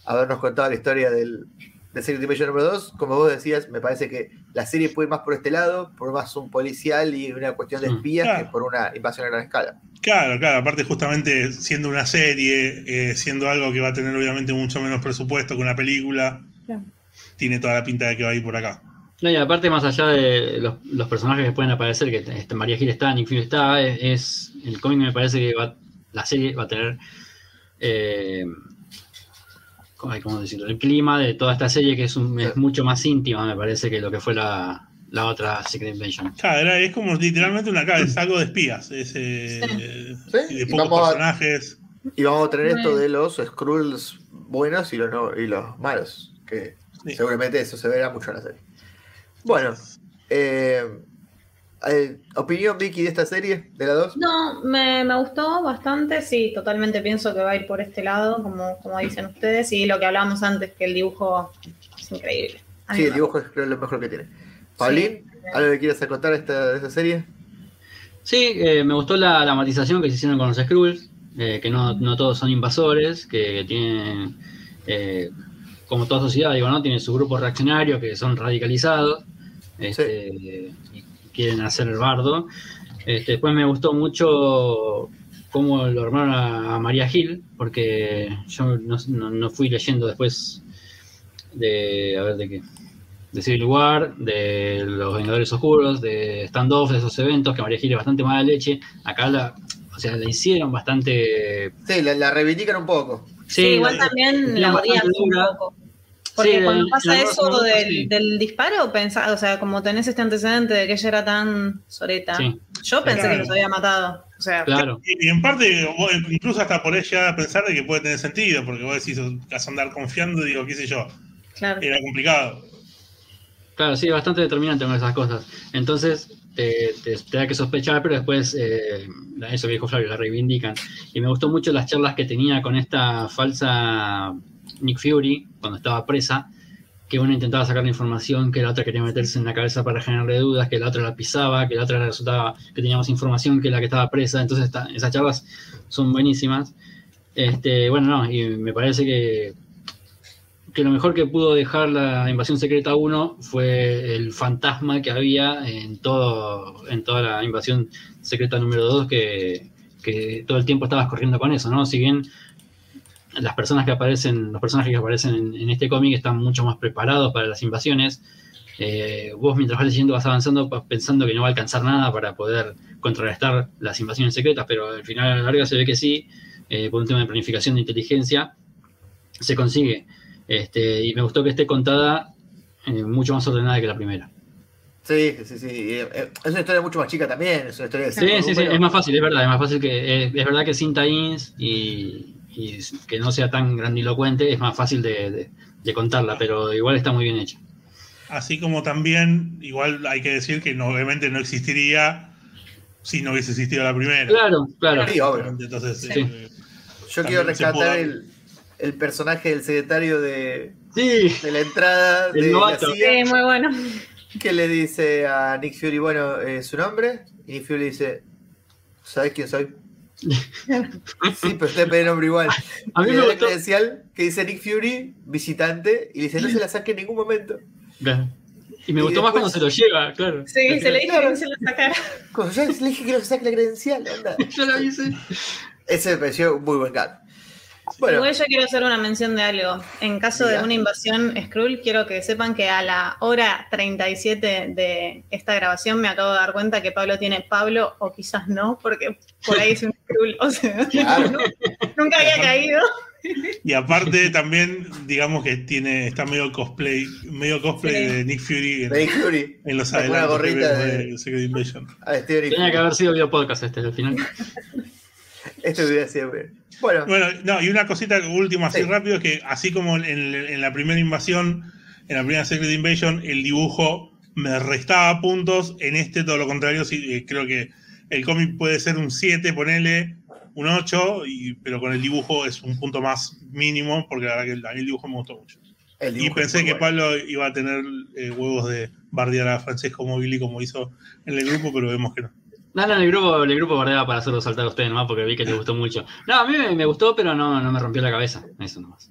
habernos contado la historia del, de Secret Invasion número 2. Como vos decías, me parece que la serie puede ir más por este lado, por más un policial y una cuestión de espías que por una invasión a gran escala. Claro, claro, aparte justamente siendo una serie, eh, siendo algo que va a tener obviamente mucho menos presupuesto que una película, tiene toda la pinta de que va a ir por acá. No, y aparte, más allá de los, personajes que pueden aparecer, que este, María Gil está, Nick Fury está, es, el cómic me parece que va, la serie va a tener eh, ¿cómo decirlo? El clima de toda esta serie que es, mucho más íntima, me parece, que lo que fue la, otra Secret Invasion. Claro, es como literalmente una cara, es algo de espías, es, eh, de pocos personajes. y vamos a tener esto de los Skrulls buenos y los, y los malos, que seguramente eso se verá mucho en la serie. Bueno, eh, eh, ¿Opinión, Vicky, de esta serie, de la 2? No, me, gustó bastante, sí, totalmente pienso que va a ir por este lado, como, como dicen ustedes, y lo que hablábamos antes, que el dibujo es increíble. Sí, el dibujo es creo lo mejor que tiene. Paulín, ¿algo que quieras contar de esta, de esta serie? Sí, eh, me gustó la, la, matización que se hicieron con los Skrulls, eh, que no, no, todos son invasores, que tienen, como toda sociedad, digo, ¿no? Tienen su grupo reaccionario, que son radicalizados. Este, quieren hacer el bardo. Este, después me gustó mucho cómo lo armaron a, María Gil, porque yo no, fui leyendo después de, a ver, de qué, de Civil War, de los Vengadores Oscuros, de Standoff, de esos eventos, que María Gil es bastante mala leche. Acá la, o sea, la hicieron bastante... Sí, la, reivindican un poco. Sí, igual también la odian un poco. Porque cuando pasa eso del, disparo, o sea, como tenés este antecedente de que ella era tan soreta, yo pensé que los había matado. O sea, claro. y, en parte, incluso hasta por ella pensar de que puede tener sentido, porque vos decís, vas a andar confiando, digo, qué sé yo. Era complicado. Claro, sí, bastante determinante con esas cosas. Entonces, te, da que sospechar, pero después, eh, eso que dijo Flavio, la reivindican. Y me gustó mucho las charlas que tenía con esta falsa Nick Fury, cuando estaba presa, que una intentaba sacar la información, que la otra quería meterse en la cabeza para generarle dudas, que la otra la pisaba, que la otra resultaba que tenía más información que la que estaba presa. Entonces esas charlas son buenísimas. Este, bueno, no, y me parece que, que lo mejor que pudo dejar la invasión secreta 1 fue el fantasma que había en, todo, en toda la invasión secreta número 2, que, que todo el tiempo estabas corriendo con eso, ¿no? Si bien las personas que aparecen, los personajes que aparecen en, este cómic están mucho más preparados para las invasiones. Eh, vos mientras vas leyendo vas avanzando pensando que no va a alcanzar nada para poder contrarrestar las invasiones secretas, pero al final a la larga se ve que sí, eh, por un tema de planificación de inteligencia, se consigue. Este, y me gustó que esté contada eh, mucho más ordenada que la primera. Sí, sí, sí. Es una historia mucho más chica también. Es una historia de sí, sí, sí, es más fácil, es verdad. Es más fácil que. Es, verdad que sin tie-ins y, que no sea tan grandilocuente, es más fácil de, contarla, pero igual está muy bien hecha. Así como también, igual hay que decir que obviamente no existiría si no hubiese existido la primera. Claro, claro. Sí, obvio. Entonces, eh, Yo quiero rescatar el, el personaje del secretario de, de la entrada de la CIA, muy bueno. Que le dice a Nick Fury, bueno, eh, su nombre. Y Nick Fury dice, ¿sabes quién soy? sí, pero usted pide nombre igual. A mí me gustó. credencial que dice Nick Fury, visitante, y dice, no se la saque en ningún momento. Y me gustó más cuando se lo lleva, claro. Sí, se le dijo que no se lo sacara. Cuando yo le dije que no se saque la credencial, anda. yo lo hice. Ese me pareció muy buen gato. Bueno. yo quiero hacer una mención de algo. En caso de una invasión Skrull, quiero que sepan que a la hora 37 de esta grabación me acabo de dar cuenta que Pablo tiene Pablo, o quizás no, porque por ahí es un Skrull. O sea, nunca había caído. Y aparte también, digamos que tiene, está medio cosplay, medio cosplay de Nick Fury en, Nick Fury. en los adelantos de, Secret Invasion. Tenía que haber sido video podcast este al final. Esto hubiera sido bueno. bueno, no, y una cosita última así rápido es que así como en, la primera invasión, en la primera Secret Invasion, el dibujo me restaba puntos, en este todo lo contrario, sí, eh, creo que el cómic puede ser un 7, ponele un 8, y, pero con el dibujo es un punto más mínimo, porque la verdad que a mí el dibujo me gustó mucho. Y pensé que Pablo iba a tener eh, huevos de bardear a Francesco Mobili como hizo en el grupo, pero vemos que no. No, no, el grupo, el grupo bardea para hacerlo saltar a ustedes nomás porque vi que les gustó mucho. No, a mí me, gustó, pero no, no me rompió la cabeza. Eso nomás.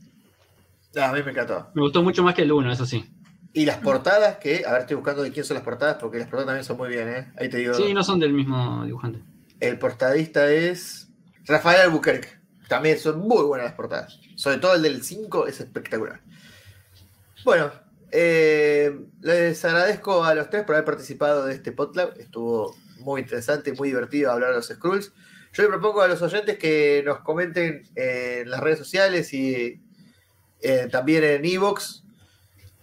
a mí me encantó. Me gustó mucho más que el 1, eso sí. Y las portadas, que, a ver, estoy buscando de quién son las portadas, porque las portadas también son muy bien, ¿eh? Ahí te digo. Sí, no son del mismo dibujante. El portadista es Rafael Albuquerque. También son muy buenas las portadas. Sobre todo el del 5 es espectacular. Bueno, eh, les agradezco a los tres por haber participado de este podcast. Estuvo muy interesante y muy divertido hablar de los Skrulls. Yo le propongo a los oyentes que nos comenten en las redes sociales y eh, también en Evox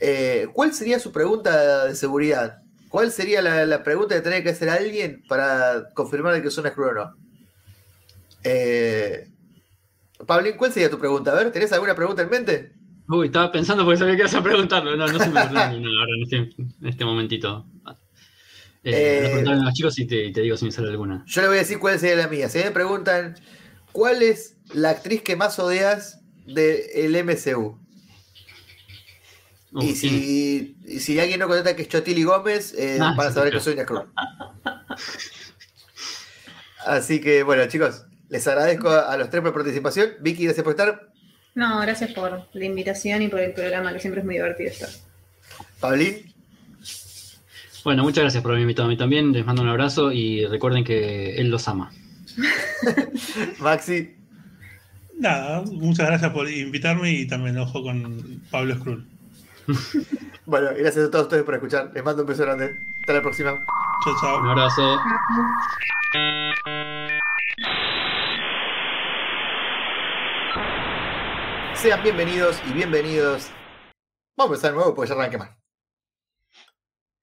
eh, cuál sería su pregunta de seguridad. ¿Cuál sería la, pregunta que tendría que hacer alguien para confirmar que es una Skrull o no? Eh, Pablín, ¿cuál sería tu pregunta? A ver, ¿tenés alguna pregunta en mente? Uy, estaba pensando porque sabía que ibas a preguntarlo. No, no se me ocurrió ahora en este, en este momentito. Eh, eh, a los chicos y te, digo si me sale alguna. Yo le voy a decir cuál sería la mía. Si me preguntan, ¿cuál es la actriz que más odias del MCU? y, si, si, alguien no contesta que es Chotili Gómez, eh, ah, van a saber que soy una cruz. Así que, bueno, chicos, les agradezco a, los tres por participación. Vicky, gracias por estar. No, gracias por la invitación y por el programa, que siempre es muy divertido estar. Pablín. Bueno, muchas gracias por haberme invitado a mí también. Les mando un abrazo y recuerden que él los ama. Maxi. Nada, muchas gracias por invitarme y también ojo con Pablo Skrull. bueno, gracias a todos ustedes por escuchar. Les mando un beso grande. Hasta la próxima. Chao, chao. Un abrazo. Sean bienvenidos y bienvenidos. Vamos a empezar de nuevo porque ya arranque más.